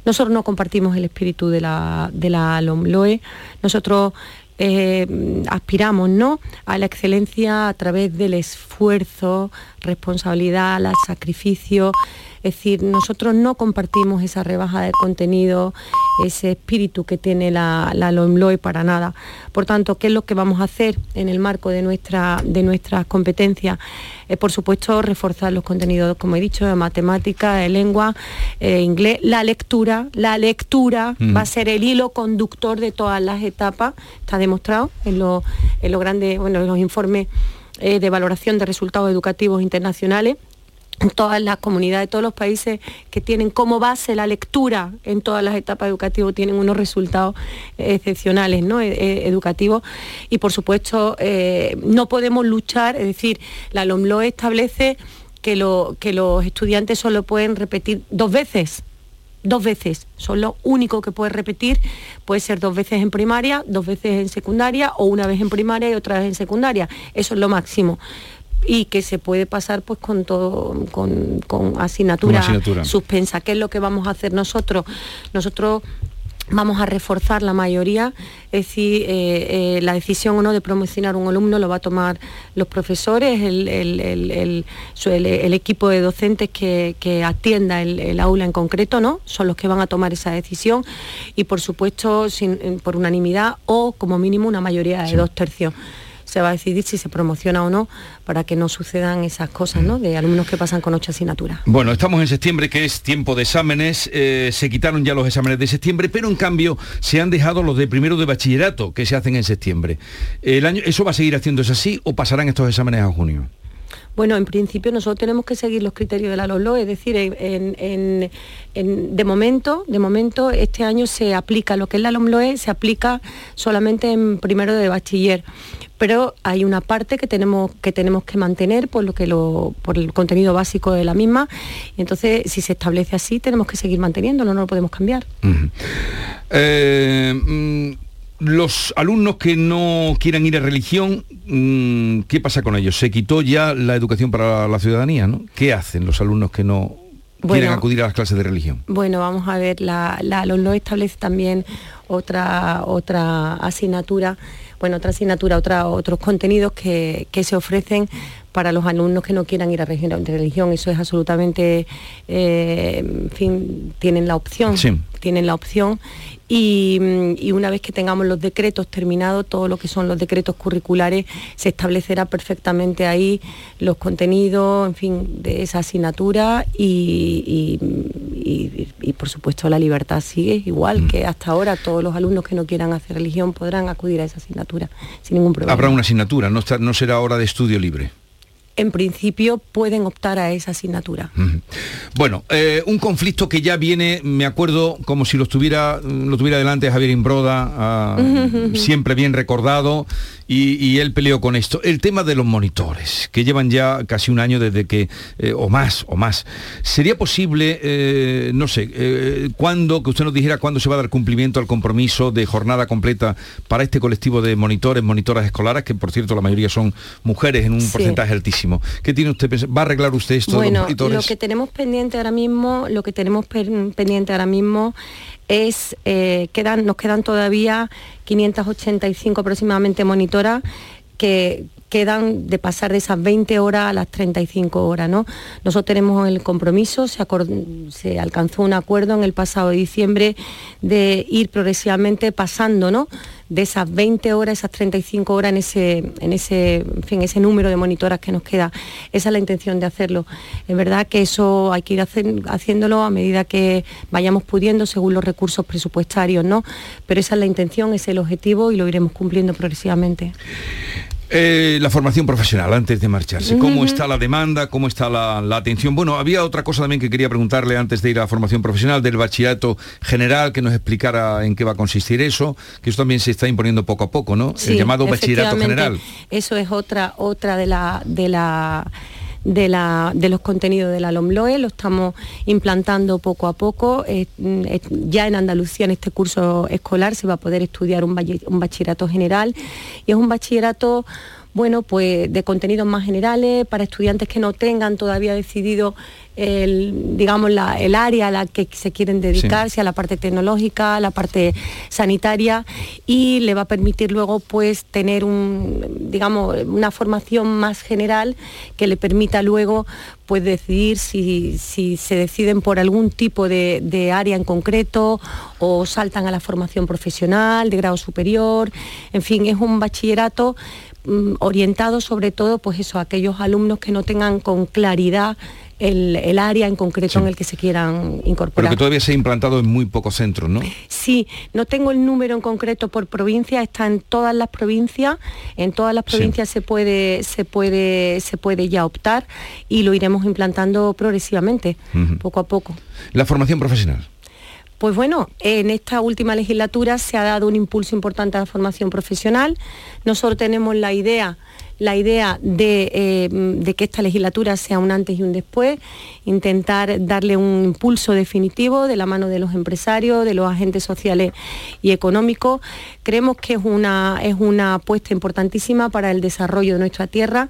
Nosotros no compartimos el espíritu de la, de la LOMLOE. Nosotros eh, aspiramos ¿no? a la excelencia a través del esfuerzo, responsabilidad, el sacrificio. Es decir, nosotros no compartimos esa rebaja de contenido, ese espíritu que tiene la, la LOMLOE para nada. Por tanto, ¿qué es lo que vamos a hacer en el marco de, nuestra, de nuestras competencias? Eh, por supuesto, reforzar los contenidos, como he dicho, de matemática, de lengua, eh, inglés, la lectura. La lectura Mm. va a ser el hilo conductor de todas las etapas, está demostrado en los en grandes, bueno, en los informes eh, de valoración de resultados educativos internacionales todas las comunidades, todos los países que tienen como base la lectura en todas las etapas educativas tienen unos resultados eh, excepcionales ¿no? Eh, eh, educativos. Y por supuesto eh, no podemos luchar, es decir, la LOMLOE establece que, lo- que los estudiantes solo pueden repetir dos veces dos veces, son lo único que puede repetir, puede ser dos veces en primaria, dos veces en secundaria o una vez en primaria y otra vez en secundaria, eso es lo máximo y que se puede pasar pues con todo con, con asignatura, suspensa. ¿Qué es lo que vamos a hacer nosotros? Nosotros vamos a reforzar la mayoría, es decir, eh, eh, la decisión o no de promocionar un alumno lo va a tomar los profesores, el, el- el- el- equipo de docentes que, que atienda el, aula en concreto, ¿no? Son los que van a tomar esa decisión y por supuesto sin- por unanimidad o como mínimo una mayoría de dos tercios. Se va a decidir si se promociona o no para que no sucedan esas cosas, ¿no? De alumnos que pasan con ocho asignaturas. Bueno, estamos en septiembre, que es tiempo de exámenes. eh, se quitaron ya los exámenes de septiembre, pero en cambio se han dejado los de primero de bachillerato que se hacen en septiembre. El año, ¿Eso va a seguir haciéndose así o pasarán estos exámenes a junio? Bueno, en principio nosotros tenemos que seguir los criterios de la LOLO, es decir, de momento, de momento este año se aplica lo que es la LOMLOE, se aplica solamente en primero de bachiller. Pero hay una parte que tenemos que mantener por lo que por el contenido básico de la misma. Y entonces, si se establece así, tenemos que seguir manteniéndolo, no lo podemos cambiar. Los alumnos que no quieran ir a religión, mm, ¿qué pasa con ellos? Se quitó ya la educación para la ciudadanía, ¿no? ¿Qué hacen los alumnos que no Bueno. quieren acudir a las clases de religión? Bueno, vamos a ver, la, la LOLO establece también otra, otra asignatura, bueno, otra asignatura, otra, otros contenidos que, que se ofrecen para los alumnos que no quieran ir a religión. Eso es absolutamente, eh, en fin, tienen la opción, Sí. Tienen la opción. Y, mm, y una vez que tengamos los decretos terminados, todo lo que son los decretos curriculares, se establecerá perfectamente ahí los contenidos, en fin, de esa asignatura y, y- y- y, por supuesto la libertad sigue igual que hasta ahora todos los alumnos que no quieran hacer religión podrán acudir a esa asignatura sin ningún problema. Habrá una asignatura, no, está- no será hora de estudio libre. En principio pueden optar a esa asignatura. Bueno, eh, un conflicto que ya viene, me acuerdo como si lo tuviera, lo tuviera delante Javier Imbroda, ah, siempre bien recordado, y, y él peleó con esto. El tema de los monitores, que llevan ya casi un año desde que, eh, o más, o más. ¿Sería posible, eh, no sé, cuándo, que usted nos dijera cuándo se va a dar cumplimiento al compromiso de jornada completa para este colectivo de monitores, monitoras escolares, que por cierto la mayoría son mujeres en un Sí. porcentaje altísimo? ¿Qué tiene usted? ¿Va a arreglar usted esto de los Bueno, lo que tenemos pendiente ahora mismo, lo que tenemos pen- pendiente ahora mismo es eh, quedan, nos quedan todavía 585 aproximadamente monitoras que quedan de pasar de esas 20 horas a las 35 horas, ¿no? Nosotros tenemos el compromiso, se, se alcanzó un acuerdo en el pasado diciembre de ir progresivamente pasando, ¿no? De esas 20 horas, esas 35 horas en ese, en ese, en fin, ese número de monitoras que nos queda. Esa es la intención de hacerlo. Es verdad que eso hay que ir haciéndolo a medida que vayamos pudiendo según los recursos presupuestarios, ¿no? Pero esa es la intención, ese es el objetivo y lo iremos cumpliendo progresivamente. Eh, la formación profesional antes de marcharse. ¿Cómo está la demanda? ¿Cómo está la, la atención? Bueno, había otra cosa también que quería preguntarle antes de ir a la formación profesional del bachillerato general, que nos explicara en qué va a consistir eso, que eso también se está imponiendo poco a poco, ¿no? El llamado bachillerato general. Eso es otra, otra de la, de la de, la, de los contenidos de la LOMLOE, lo estamos implantando poco a poco. Mm, ya en Andalucía, en este curso escolar, se va a poder estudiar un, un bachillerato general y es un bachillerato bueno, pues de contenidos más generales para estudiantes que no tengan todavía decidido el, digamos, el área a la que se quieren dedicar, a la parte tecnológica, a la parte sanitaria, y le va a permitir luego pues tener un, digamos, una formación más general que le permita luego pues decidir si, se deciden por algún tipo de, de, área en concreto o saltan a la formación profesional de grado superior. En fin, es un bachillerato orientado sobre todo pues eso, a aquellos alumnos que no tengan con claridad el, área en concreto en el que se quieran incorporar. Pero que todavía se ha implantado en muy pocos centros, ¿no? Sí, no tengo el número en concreto por provincia, está en todas las provincias, en todas las provincias se, puede, se, puede, se puede ya optar y lo iremos implantando progresivamente, poco a poco. La formación profesional. Pues bueno, en esta última legislatura se ha dado un impulso importante a la formación profesional. Nosotros tenemos la idea la idea eh, de, que esta legislatura sea un antes y un después, intentar darle un impulso definitivo de la mano de los empresarios, de los agentes sociales y económicos. Creemos que es una, es una apuesta importantísima para el desarrollo de nuestra tierra.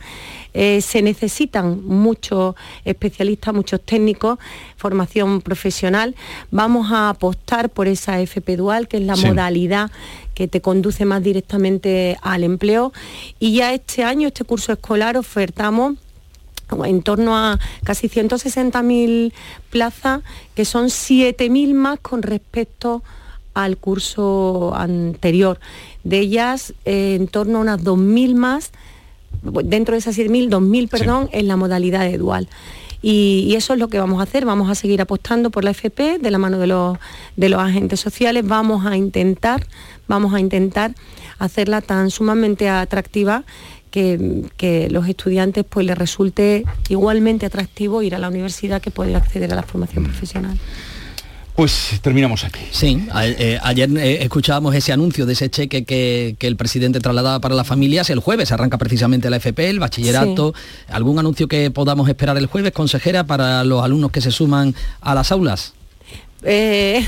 Eh, se necesitan muchos especialistas, muchos técnicos, formación profesional. Vamos a apostar por esa FP dual, que es la modalidad que te conduce más directamente al empleo. Y ya este año, este curso escolar, ofertamos en torno a casi 160.000 plazas, que son 7.000 más con respecto al curso anterior. De ellas, eh, en torno a unas 2.000 más, dentro de esas 7.000, 2.000, perdón, en la modalidad de dual. Y, eso es lo que vamos a hacer, vamos a seguir apostando por la FP de la mano de los, de los agentes sociales, vamos a intentar, vamos a intentar hacerla tan sumamente atractiva que, que, los estudiantes pues les resulte igualmente atractivo ir a la universidad que poder acceder a la formación mm. profesional. Pues terminamos aquí. Sí, eh, ayer eh, escuchábamos ese anuncio de ese cheque que, el presidente trasladaba para las familias. El jueves arranca precisamente la FP, el bachillerato. ¿Algún anuncio que podamos esperar el jueves, consejera, para los alumnos que se suman a las aulas? Eh,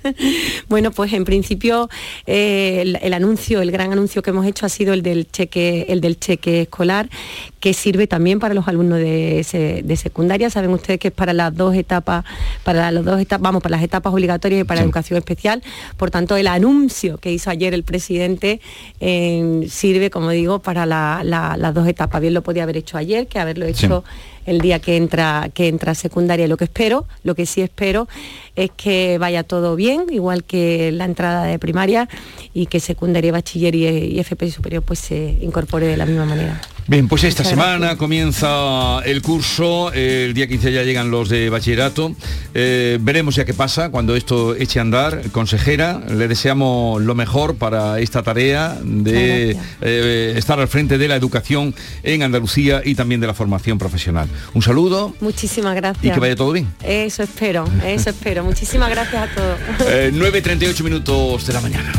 bueno, pues en principio eh, el, anuncio, el gran anuncio que hemos hecho ha sido el del cheque, el del cheque escolar, que sirve también para los alumnos de, secundaria. Saben ustedes que es para las dos etapas, para las dos etapas, vamos, para las etapas obligatorias y para educación especial. Por tanto, el anuncio que hizo ayer el presidente eh, sirve, como digo, para las dos etapas. Bien lo podía haber hecho ayer, que haberlo hecho el día que entra, que entra secundaria. Lo que espero, lo que sí espero es que vaya todo bien, igual que la entrada de primaria y que secundaria, bachiller y, y FP superior pues se incorpore de la misma manera. Bien, pues esta semana comienza el curso, el día 15 ya llegan los de bachillerato, eh, veremos ya qué pasa cuando esto eche a andar. Consejera, le deseamos lo mejor para esta tarea de eh, estar al frente de la educación en Andalucía y también de la formación profesional. Un saludo. Muchísimas gracias. Y que vaya todo bien. Eso espero, eso espero. Muchísimas gracias a todos. 9.38 eh, minutos de la mañana.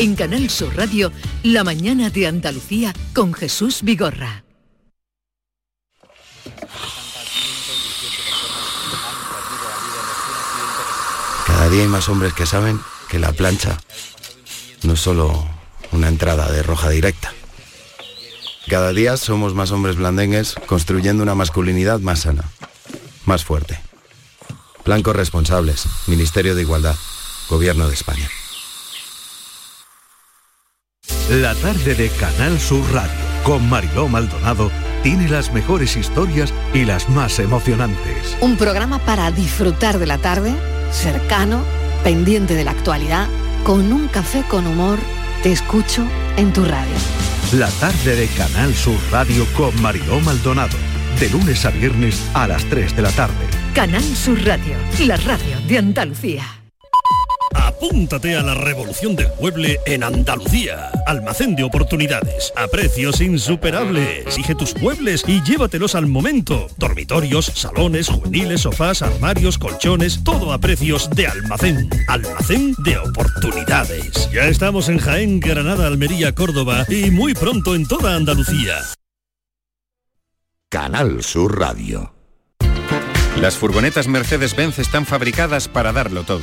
En Canal Sur Radio, La mañana de Andalucía con Jesús Vigorra. Cada día hay más hombres que saben que la plancha no es solo una entrada de roja directa. Cada día somos más hombres blandengues construyendo una masculinidad más sana, más fuerte. Blancos responsables, Ministerio de Igualdad, Gobierno de España. La tarde de Canal Sur Radio con Mariló Maldonado tiene las mejores historias y las más emocionantes. Un programa para disfrutar de la tarde, cercano, pendiente de la actualidad, con un café con humor. Te escucho en tu radio. La tarde de Canal Sur Radio con Mariló Maldonado. De lunes a viernes a las 3 de la tarde. Canal Sur Radio, la radio de Andalucía Apúntate a la revolución del mueble en Andalucía. Almacén de oportunidades, a precios insuperables. Exige tus muebles y llévatelos al momento. Dormitorios, salones, juveniles, sofás, armarios, colchones, todo a precios de almacén. Almacén de oportunidades. Ya estamos en Jaén, Granada, Almería, Córdoba y muy pronto en toda Andalucía. Canal Sur Radio. Las furgonetas Mercedes-Benz están fabricadas para darlo todo.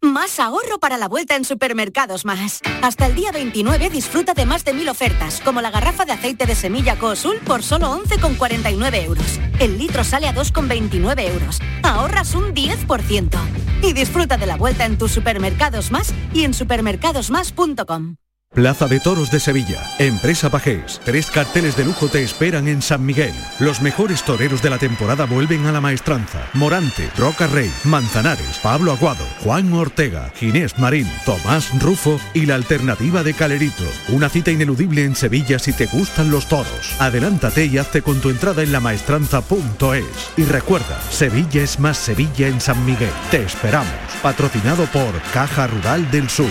Más ahorro para la vuelta en Supermercados Más. Hasta el día 29 disfruta de más de mil ofertas, como la garrafa de aceite de semilla Cosul por solo 11,49 euros. El litro sale a 2,29 euros. Ahorras un 10%. Y disfruta de la vuelta en tus Supermercados Más y en supermercadosmás.com. Plaza de Toros de Sevilla, Empresa Pajés. Tres carteles de lujo te esperan en San Miguel. Los mejores toreros de la temporada vuelven a la maestranza. Morante, Roca Rey, Manzanares, Pablo Aguado, Juan Ortega, Ginés Marín, Tomás Rufo y la alternativa de Calerito. Una cita ineludible en Sevilla si te gustan los toros. Adelántate y hazte con tu entrada en lamaestranza.es. Y recuerda, Sevilla es más Sevilla en San Miguel. Te esperamos. Patrocinado por Caja Rural del Sur.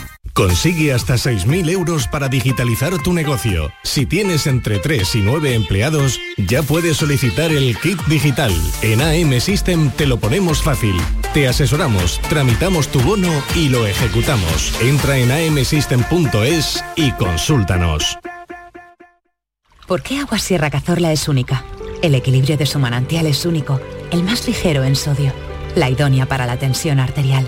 Consigue hasta 6.000 euros para digitalizar tu negocio. Si tienes entre 3 y 9 empleados, ya puedes solicitar el kit digital. En AM System te lo ponemos fácil. Te asesoramos, tramitamos tu bono y lo ejecutamos. Entra en amsystem.es y consúltanos. ¿Por qué Agua Sierra Cazorla es única? El equilibrio de su manantial es único, el más ligero en sodio, la idónea para la tensión arterial,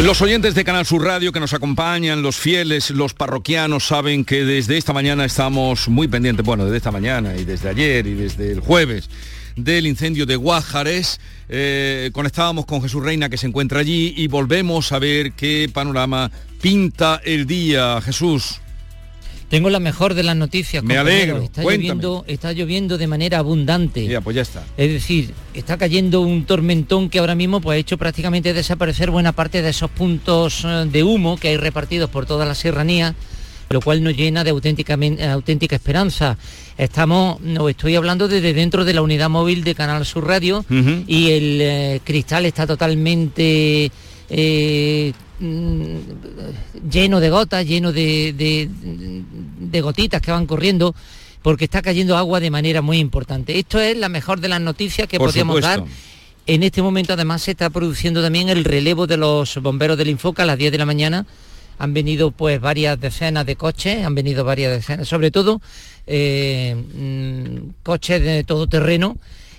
Los oyentes de Canal Sur Radio que nos acompañan, los fieles, los parroquianos, saben que desde esta mañana estamos muy pendientes, bueno, desde esta mañana y desde ayer y desde el jueves, del incendio de Guájares. Eh, conectábamos con Jesús Reina que se encuentra allí y volvemos a ver qué panorama pinta el día. Jesús. Tengo la mejor de las noticias. Me alegro, Está cuéntame. lloviendo, está lloviendo de manera abundante. Ya, pues ya está. Es decir, está cayendo un tormentón que ahora mismo pues, ha hecho prácticamente desaparecer buena parte de esos puntos eh, de humo que hay repartidos por toda la serranía, lo cual nos llena de auténticamente- auténtica esperanza. Estamos, no, estoy hablando desde dentro de la unidad móvil de Canal Sur Radio y el eh, cristal está totalmente eh, mm, lleno de gotas, lleno de, de- de gotitas que van corriendo, porque está cayendo agua de manera muy importante. Esto es la mejor de las noticias que Por supuesto. dar. En este momento además se está produciendo también el relevo de los bomberos del Infoca a las 10 de la mañana. Han venido pues varias decenas de coches, han venido varias decenas, sobre todo eh, mm, coches de todo terreno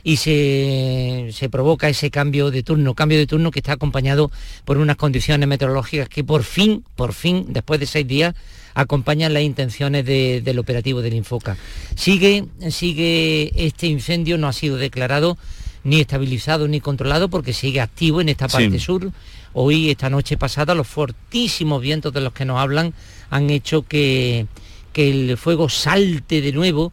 y se, se provoca ese cambio de turno, cambio de turno que está acompañado por unas condiciones meteorológicas que por fin, por fin, después de seis días, acompañan las intenciones de- del operativo del Infoca. Sigue, sigue este incendio, no ha sido declarado ni estabilizado ni controlado porque sigue activo en esta Sí. parte sur. Hoy, esta noche pasada, los fortísimos vientos de los que nos hablan han hecho que, que el fuego salte de nuevo,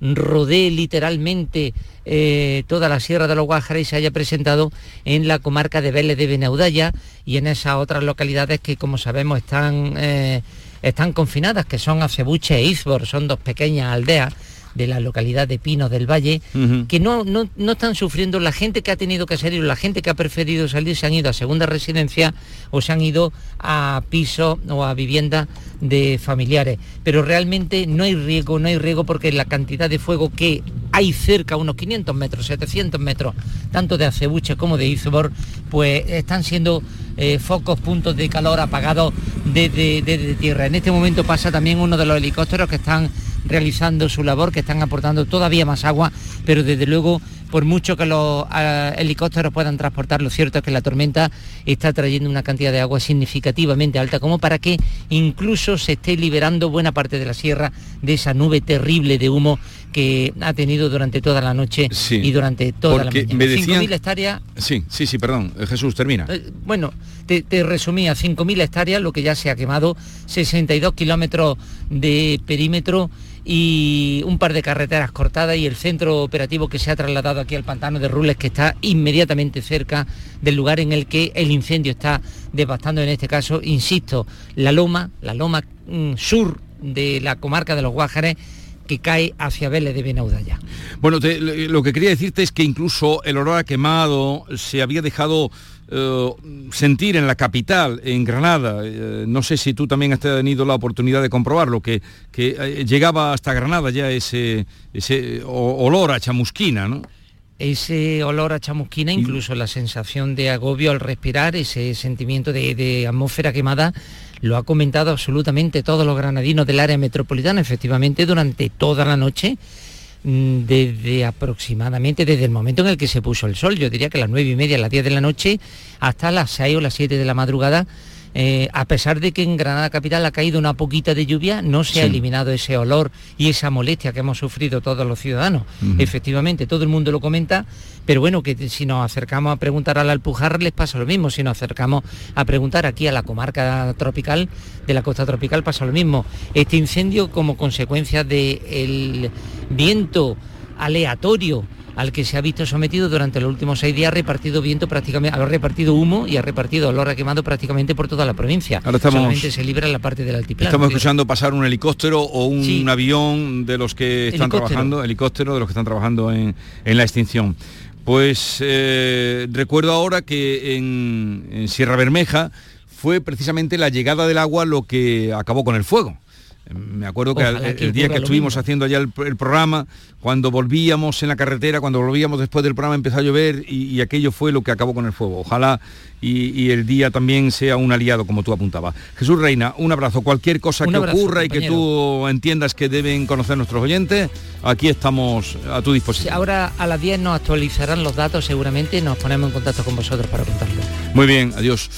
rodee literalmente eh, toda la Sierra de los Guájares y se haya presentado en la comarca de Vélez de Benaudalla y en esas otras localidades que como sabemos están, eh, están confinadas, que son Acebuche e Izbor, son dos pequeñas aldeas de la localidad de Pinos del Valle, que no, no, no, están sufriendo. La gente que ha tenido que salir, la gente que ha preferido salir, se han ido a segunda residencia o se han ido a pisos o a viviendas de familiares. Pero realmente no hay riesgo, no hay riesgo porque la cantidad de fuego que hay cerca, unos 500 metros, 700 metros, tanto de Acebuche como de Izbor, pues están siendo eh, focos, puntos de calor apagados desde, desde tierra. En este momento pasa también uno de los helicópteros que están realizando su labor, que están aportando todavía más agua, pero desde luego, por mucho que los uh, helicópteros puedan transportar, lo cierto es que la tormenta está trayendo una cantidad de agua significativamente alta, como para que incluso se esté liberando buena parte de la sierra de esa nube terrible de humo que ha tenido durante toda la noche Sí, y durante toda la mañana. me decían- 5.000 hectáreas Sí, sí, sí, perdón. Eh, Jesús, termina. eh, bueno, te, te resumía, 5.000 hectáreas, lo que ya se ha quemado, 62 kilómetros de perímetro y un par de carreteras cortadas y el centro operativo que se ha trasladado aquí al pantano de Rules, que está inmediatamente cerca del lugar en el que el incendio está devastando, en este caso, insisto, la loma, la loma mm, sur de la comarca de los Guájares, que cae hacia Vélez de Benaudalla. Bueno, te- lo que quería decirte es que incluso el olor a quemado se había dejado eh, sentir en la capital, en Granada. Eh, no sé si tú también has tenido la oportunidad de comprobarlo, que, que eh, llegaba hasta Granada ya ese, ese olor a chamusquina, ¿no? ese olor a chamusquina, incluso la sensación de agobio al respirar, ese sentimiento de, de atmósfera quemada, lo ha comentado absolutamente todos los granadinos del área metropolitana, efectivamente, durante toda la noche, desde aproximadamente, desde el momento en el que se puso el sol, yo diría que a las nueve y media, las 10 de la noche, hasta las 6 o las 7 de la madrugada, eh, a pesar de que en Granada Capital ha caído una poquita de lluvia, no se ha eliminado ese olor y esa molestia que hemos sufrido todos los ciudadanos. Efectivamente, todo el mundo lo comenta, pero bueno, que si nos acercamos a preguntar a la Alpujarra les pasa lo mismo, si nos acercamos a preguntar aquí a la comarca tropical, de la costa tropical pasa lo mismo. Este incendio como consecuencia del viento aleatorio al que se ha visto sometido durante los últimos seis días, ha repartido viento prácticamente, ha repartido humo y ha repartido olor a quemado prácticamente por toda la provincia. Ahora estamos- Solamente se libra la parte del altiplano. Estamos escuchando pasar un helicóptero o un Sí. avión de los que están Helicóptero. trabajando, helicóptero de los que están trabajando en, en la extinción. Pues eh, recuerdo ahora que en, en Sierra Bermeja fue precisamente la llegada del agua lo que acabó con el fuego. Me acuerdo que Ojalá el, que día que estuvimos mismo. haciendo allá el, el programa, cuando volvíamos en la carretera, cuando volvíamos después del programa empezó a llover y, y aquello fue lo que acabó con el fuego. Ojalá y, y el día también sea un aliado, como tú apuntabas. Jesús Reina, un abrazo. Cualquier cosa Un que abrazo, ocurra y que tú entiendas que deben conocer nuestros oyentes, aquí estamos a tu disposición. Ahora a las 10 nos actualizarán los datos seguramente y nos ponemos en contacto con vosotros para contarlo. Muy bien, adiós.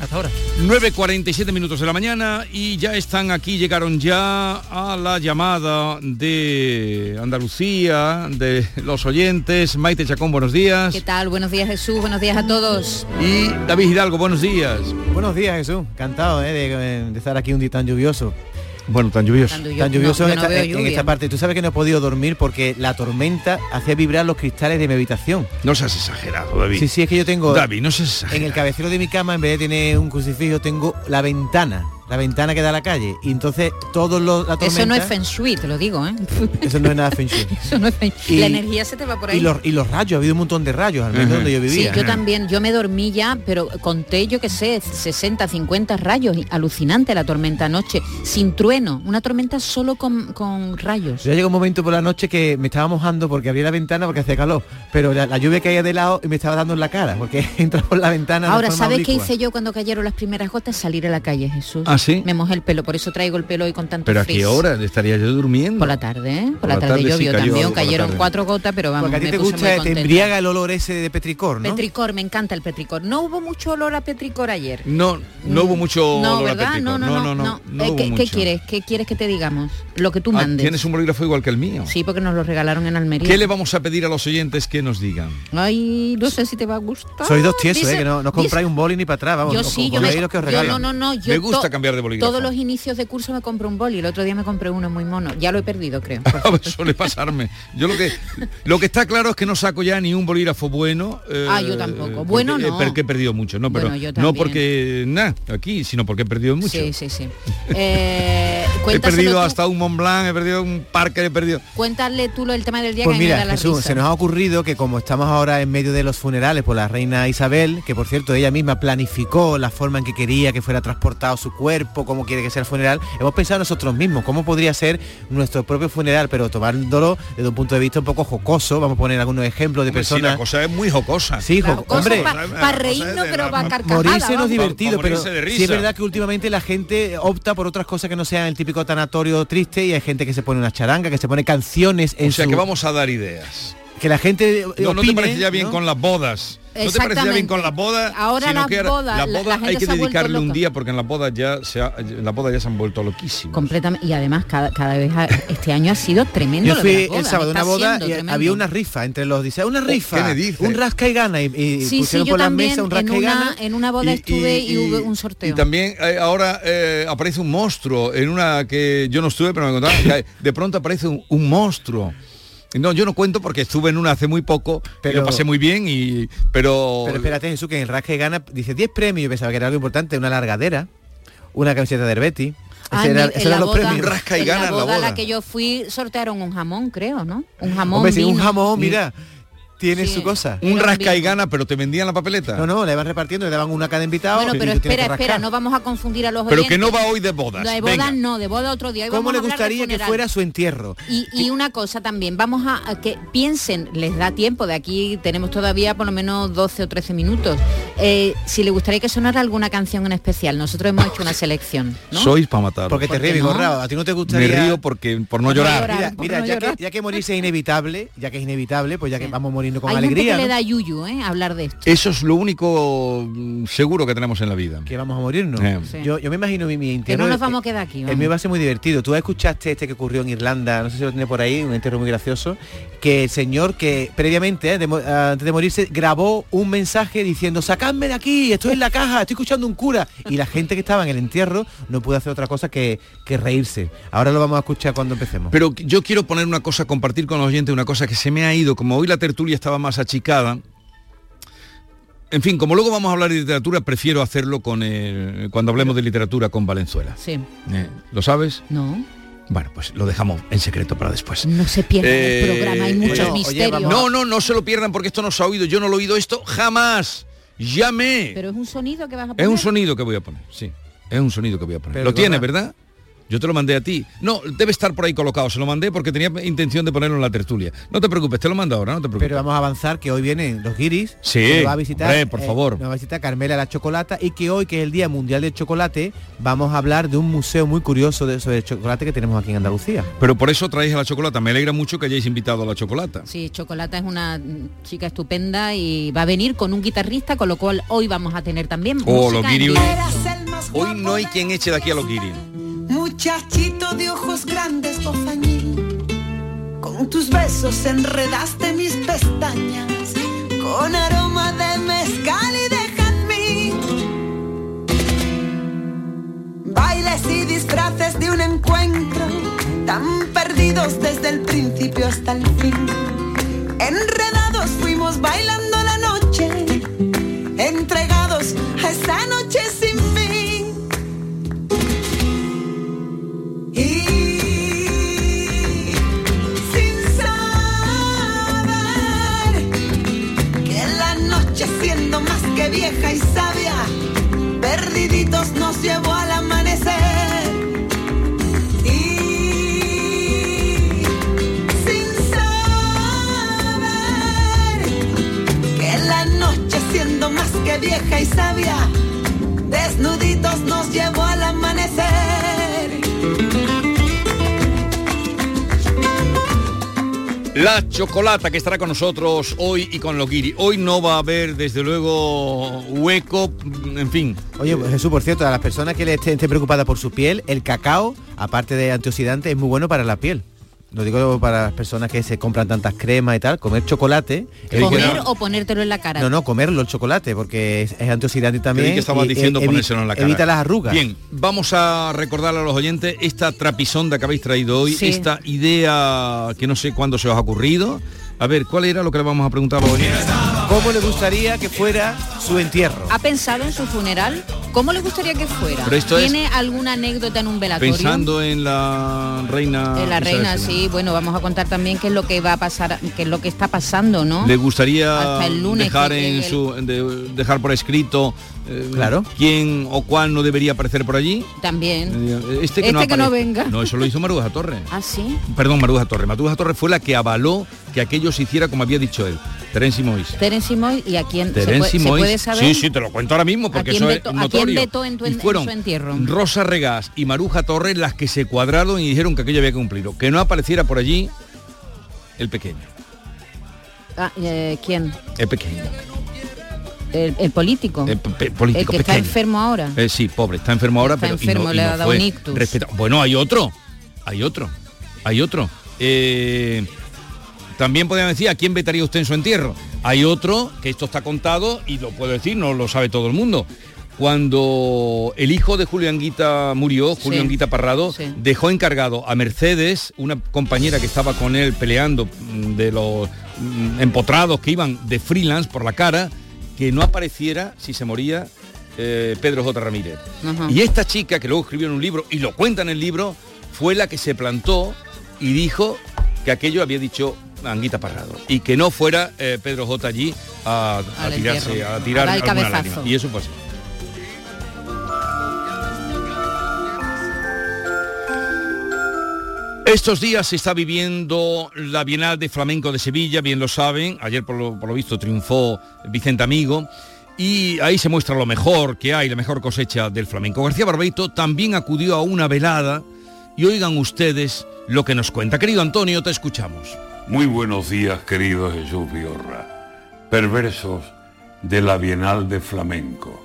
Hasta ahora. 9.47 minutos de la mañana y ya están aquí, llegaron ya a la llamada de Andalucía, de los oyentes. Maite Chacón, buenos días. ¿Qué tal? Buenos días Jesús, buenos días a todos. Y David Hidalgo, buenos días. Buenos días Jesús, encantado ¿eh? de, de estar aquí un día tan lluvioso. Bueno, tan lluvioso. Tan lluvioso. Tan lluvioso No, en, no esta, en- parte. Tú sabes que no he podido dormir porque la tormenta hacía vibrar los cristales de mi habitación. No seas exagerado, David. Sí, sí, es que yo tengo... David, no seas En el cabecero de mi cama, en vez de tener un crucifijo, tengo la ventana. La ventana que da a la calle. Y entonces todos los... La tormenta, Eso no es feng shui, te lo digo, ¿eh? Eso no es nada feng shui. Eso no es feng Y- La energía se te va por ahí. Y los, y los rayos, ha habido un montón de rayos, al menos donde yo Sí, vivía. yo también, yo me dormí ya, pero conté, yo qué sé, 60, 50 rayos. Alucinante la tormenta anoche, sin trueno, una tormenta solo con, con rayos. Ya llegó un momento por la noche que me estaba mojando porque abría la ventana porque hacía calor, pero la, la lluvia caía de lado y me estaba dando en la cara porque entra por la ventana. Ahora, ¿sabes qué hice yo cuando cayeron las primeras gotas? Salir a la calle, Jesús. ¿Ah, sí? Me mojé el pelo, por eso traigo el pelo hoy con tanto Pero a frizz. qué hora estaría yo durmiendo. Por la tarde, ¿eh? Por, Por la tarde, tarde sí llovió cayó también, cayeron cuatro gotas, pero vamos, Porque a ti me te puse gusta, te embriaga el olor ese de petricor, ¿no? Petricor, me encanta el petricor. No hubo mucho olor a petricor ayer. No, no hubo mucho No, olor a ¿verdad? petricor. No, no, no, no. no Eh, hubo ¿qué, qué quieres? ¿Qué quieres que te digamos? Lo que tú Ah, mandes. Tienes un bolígrafo igual que el mío. Sí, porque nos lo regalaron en Almería. ¿Qué le vamos a pedir a los oyentes que nos digan? Ay, no sé si te va a gustar. Sois dos tiesos, ¿eh? Que no, no dice- compráis un boli ni para atrás, vamos. Yo sí, yo no, no, no, yo Me gusta cambiar cambiar de bolígrafo. Todos los inicios de curso me compro un boli. El otro día me compré uno muy mono. Ya lo he perdido, creo. Suele pasarme. Yo lo que lo que está claro es que no saco ya ni un bolígrafo bueno. eh, Ah, yo tampoco. Bueno, porque, eh, no. Porque he perdido mucho, no, pero Bueno, yo no porque nada aquí, sino porque he perdido mucho. Sí, sí, sí. Eh, He perdido tú- hasta un Mont Blanc, he perdido un parque, he perdido. Cuéntale tú lo del tema del día Pues que mira, la Jesús, risa. se nos ha ocurrido que como estamos ahora en medio de los funerales por la reina Isabel, que por cierto ella misma planificó la forma en que quería que fuera transportado su cuerpo, cómo quiere que sea el funeral, hemos pensado nosotros mismos cómo podría ser nuestro propio funeral, pero tomándolo desde un punto de vista un poco jocoso, vamos a poner algunos ejemplos de Hombre, sí, personas. la cosa es muy jocosa. Sí, jo- hombre, Para reírnos, pero para carcajada. Morirse no es divertido, Pa- pa pero sí es verdad que últimamente la gente opta por otras cosas que no sean el típico tanatorio triste y hay gente que se pone una charanga, que se pone canciones en O sea su- que vamos a dar ideas. que la gente No, no te parece ya bien ¿no? con las bodas. No te parece ya bien con las bodas. Ahora sino las bodas, las la- bodas la hay gente que se ha vuelto dedicarle un día porque en las bodas ya se ha- en las bodas ya se han vuelto loquísimos. Completamente. Y además cada, cada vez ha- este año ha sido tremendo. Yo lo de fui bodas, el sábado una boda y tremendo. había una rifa entre los dice una rifa, ¿qué me dices? un rasca y gana y, y Sí, pusieron por las mesas un en rasca y una, gana. en una boda Y- estuve y, y- hubo y- un Y sorteo. también eh, ahora eh, aparece un monstruo en una que yo no estuve, pero me contaron que de pronto aparece un, un monstruo. No, yo no cuento porque estuve en una hace muy poco, pero lo pasé muy bien y pero, Pero espérate Jesús que en el rasca y gana dice 10 premios, yo pensaba que era algo importante, una largadera, una camiseta de Herbeti. Ah, era- en la los boda- premios. Rasca y en gana la en la boda la que yo fui sortearon un jamón, creo, ¿no? Un jamón. Hombre, un jamón, mira, tiene Sí. su cosa. un Era un rasca y gana, pero te vendían la papeleta. No, no, le van repartiendo, le daban una a cada invitado. Bueno, pero espera, espera, no vamos a confundir a los pero oyentes. que no va hoy de bodas. No, de Venga. bodas no, de boda otro día. Hoy ¿Cómo le a gustaría que fuera su entierro? Y, y una cosa también, vamos a, a que piensen, les da tiempo, de aquí tenemos todavía por lo menos 12 o 13 minutos, eh, si le gustaría que sonara alguna canción en especial. Nosotros hemos hecho una selección, ¿no? Sois para matar. Porque te ¿Por qué ríes, no? A ti no te Me gustaría río porque por no Por llorar. llorar. Mira, por mira, no ya, llorar. que, ya que morirse es inevitable, ya que es inevitable, pues ya que Sí. vamos con Hay alegría. gente que ¿no? le da yuyu, ¿eh? Hablar de esto. Eso es lo único mm, seguro que tenemos en la vida. Que vamos a morirnos. Eh. Sí. Yo, yo me imagino mi, mi Que entierro. no nos el- vamos a quedar aquí. El vamos. mío va a ser muy divertido. Tú escuchaste este que ocurrió en Irlanda, no sé si lo tiene por ahí, un entierro muy gracioso, que el señor que previamente, eh, de mo- antes de morirse, grabó un mensaje diciendo, sacadme de aquí, estoy en la caja, estoy escuchando un cura. Y la gente que estaba en el entierro no pudo hacer otra cosa que, que reírse. Ahora lo vamos a escuchar cuando empecemos. Pero yo quiero poner una cosa, compartir con los oyentes una cosa que se me ha ido, como hoy la tertulia estaba más achicada. En fin, como luego vamos a hablar de literatura, prefiero hacerlo con el- cuando hablemos de literatura con Valenzuela. Sí. Eh, ¿Lo sabes? No, Bueno, pues lo dejamos en secreto para después. no se pierda Eh, el programa, hay muchos misterios. No, no, no se lo pierdan porque esto no se ha oído. Yo no lo he oído esto jamás. Llame. Pero es un sonido que vas a poner. Es un sonido que voy a poner, sí. Es un sonido que voy a poner. Pero lo va- ¿verdad? Yo te lo mandé a ti. No, debe estar por ahí colocado. Se lo mandé porque tenía intención de ponerlo en la tertulia. No te preocupes, te lo mando ahora, no te preocupes. Pero vamos a avanzar que hoy vienen los guiris. Sí, que nos va a visitar, hombre, por eh, favor. nos va a visitar Carmela la Chocolata y que hoy, que es el Día Mundial del Chocolate, vamos a hablar de un museo muy curioso de, sobre el chocolate que tenemos aquí en Andalucía. Pero por eso traéis a la chocolata. Me alegra mucho que hayáis invitado a la chocolata. Sí, Chocolata es una chica estupenda y va a venir con un guitarrista, con lo cual hoy vamos a tener también Oh, música los en guiri. vivo. Hoy no hay quien eche de aquí a los guiri. Muchachito de ojos grandes, bozañín, con tus besos enredaste mis pestañas, con aroma de mezcal y de jazmín. Bailes y disfraces de un encuentro, tan perdidos desde el principio hasta el fin. Enredados fuimos bailando la noche, entregados sabia, desnuditos nos llevó al amanecer. La chocolata que estará con nosotros hoy y con los guiri. Hoy no va a haber, desde luego, hueco, en fin. Oye, pues, Jesús, por cierto, a las personas que le estén, estén preocupadas por su piel, el cacao, aparte de antioxidante, es muy bueno para la piel. Lo digo para las personas que se compran tantas cremas y tal, comer chocolate. ¿Comer o ponértelo en la cara? No, no, comerlo el chocolate, porque es, es antioxidante también. que estabas y, diciendo evi- ponérselo en la cara. Evita las arrugas. Bien, vamos a recordarle a los oyentes esta trapisonda que habéis traído hoy, Sí. esta idea que no sé cuándo se os ha ocurrido. A ver, ¿cuál era lo que le vamos a preguntar a oyentes? ¿Cómo le gustaría que fuera su entierro? ¿Ha pensado en su funeral? ¿Cómo le gustaría que fuera? Pero esto es- ¿Tiene alguna anécdota en un velatorio? Pensando en la reina. En la Isabel reina, II. sí. Bueno, vamos a contar también qué es lo que va a pasar, qué es lo que está pasando, ¿no? ¿Le gustaría Hasta el lunes dejar que en el- su de- dejar por escrito eh, Claro. quién o cuál no debería aparecer por allí? También. Este que, Este no, que no aparezca. venga. No, eso lo hizo Maruja Torres. ¿Ah, sí? Perdón, Maruja Torres. Maruja Torres fue la que avaló que aquello se hiciera como había dicho él. Terence Mois. Terence Moy y a quién se Terence puede, se Mois. puede saber Sí, sí, te lo cuento ahora mismo porque ¿A quién eso es a quién notorio. vetó en tu- Y en fueron su entierro? Rosa Regás y Maruja Torres las que se cuadraron y dijeron que aquello había que cumplirlo. Que no apareciera por allí el pequeño. Ah, eh, quién El pequeño. El, el político El político el que está enfermo ahora Eh, sí, pobre, está enfermo ahora, Está pero y enfermo, y le no ha dado un ictus. Bueno, hay otro, hay otro, hay otro. Eh, también podrían decir a quién vetaría usted en su entierro. Hay otro que esto está contado y lo puedo decir, no lo sabe todo el mundo. Cuando el hijo de Julio Anguita murió, Julio Sí. Anguita Parrado, Sí. dejó encargado a Mercedes, una compañera que estaba con él peleando mm, de los mm, empotrados que iban de freelance por la cara, que no apareciera si se moría eh, Pedro J. Ramírez. Ajá. Y esta chica, que luego escribió en un libro, y lo cuenta en el libro, fue la que se plantó y dijo que aquello había dicho Anguita Parrado. Y que no fuera eh, Pedro J. allí a, tirarse, a tirar A alguna lágrima. Y eso fue así. Estos días se está viviendo la Bienal de Flamenco de Sevilla, bien lo saben. Ayer por lo, por lo visto triunfó Vicente Amigo. Y ahí se muestra lo mejor que hay, la mejor cosecha del flamenco. García Barbeito también acudió a una velada y oigan ustedes lo que nos cuenta. Querido Antonio, te escuchamos. Muy buenos días, querido Jesús Vigorra. Perversos de la Bienal de Flamenco.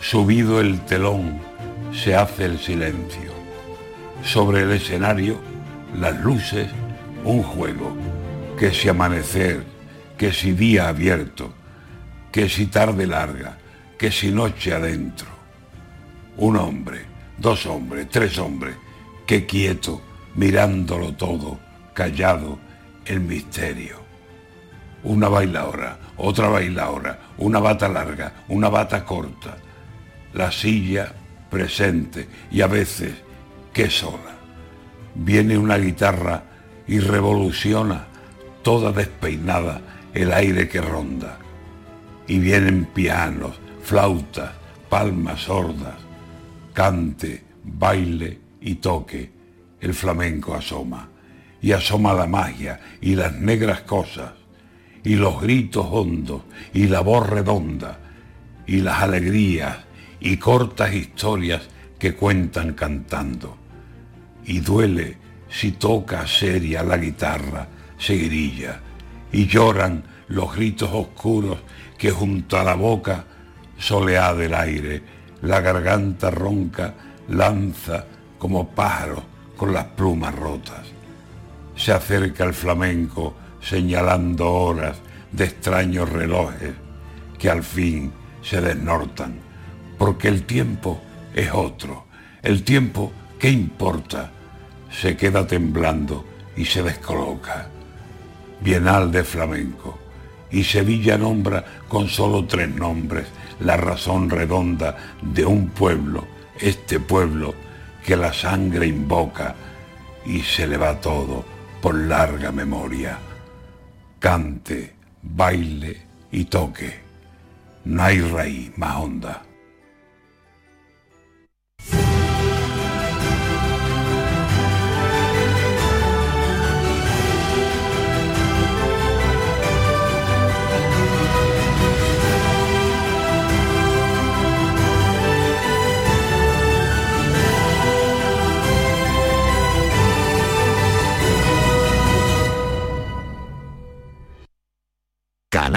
Subido el telón, se hace el silencio. Sobre el escenario, las luces, un juego. Que si amanecer, que si día abierto, que si tarde larga, que si noche adentro. Un hombre, dos hombres, tres hombres, que quieto, mirándolo todo, callado, el misterio. Una bailaora, otra bailaora, una bata larga, una bata corta, la silla presente y a veces que sola. Viene una guitarra y revoluciona toda despeinada el aire que ronda. Y vienen pianos, flautas, palmas sordas, cante, baile y toque. El flamenco asoma y asoma la magia y las negras cosas y los gritos hondos y la voz redonda y las alegrías y cortas historias que cuentan cantando. Y duele si toca seria la guitarra, se y lloran los gritos oscuros que junto a la boca soleá del aire, la garganta ronca lanza como pájaros con las plumas rotas. Se acerca el flamenco señalando horas de extraños relojes que al fin se desnortan, porque el tiempo es otro. El tiempo, ¿qué importa? Se queda temblando y se descoloca. Bienal de flamenco. Y Sevilla nombra con solo tres nombres la razón redonda de un pueblo, este pueblo que la sangre invoca y se le va todo por larga memoria. Cante, baile y toque. No hay raíz más honda.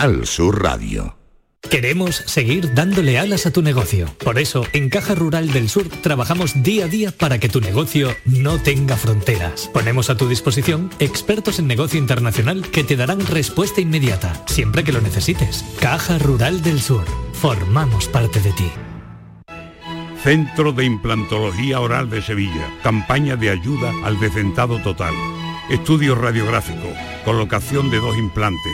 Canal Sur Radio. Queremos seguir dándole alas a tu negocio. Por eso, en Caja Rural del Sur trabajamos día a día para que tu negocio no tenga fronteras. Ponemos a tu disposición expertos en negocio internacional que te darán respuesta inmediata, siempre que lo necesites. Caja Rural del Sur. Formamos parte de ti. Centro de Implantología Oral de Sevilla. Campaña de ayuda al decentado total. Estudio radiográfico. Colocación de dos implantes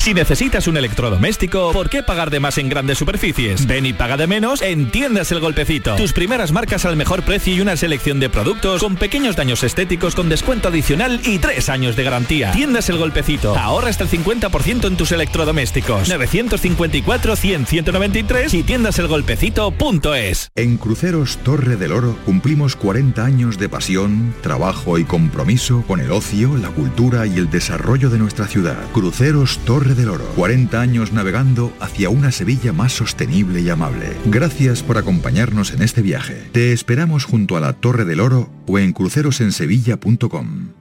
Si necesitas un electrodoméstico, ¿por qué pagar de más en grandes superficies? Ven y paga de menos en Tiendas El Golpecito. Tus primeras marcas al mejor precio y una selección de productos con pequeños daños estéticos con descuento adicional y tres años de garantía. Tiendas El Golpecito. Ahorra hasta el 50% en tus electrodomésticos. 954-100-193 y tiendaselgolpecito.es. En Cruceros Torre del Oro cumplimos 40 años de pasión, trabajo y compromiso con el ocio, la cultura y el desarrollo de nuestra ciudad. Cruceros Torre del Oro. 40 años navegando hacia una Sevilla más sostenible y amable. Gracias por acompañarnos en este viaje. Te esperamos junto a la Torre del Oro o en crucerosensevilla.com.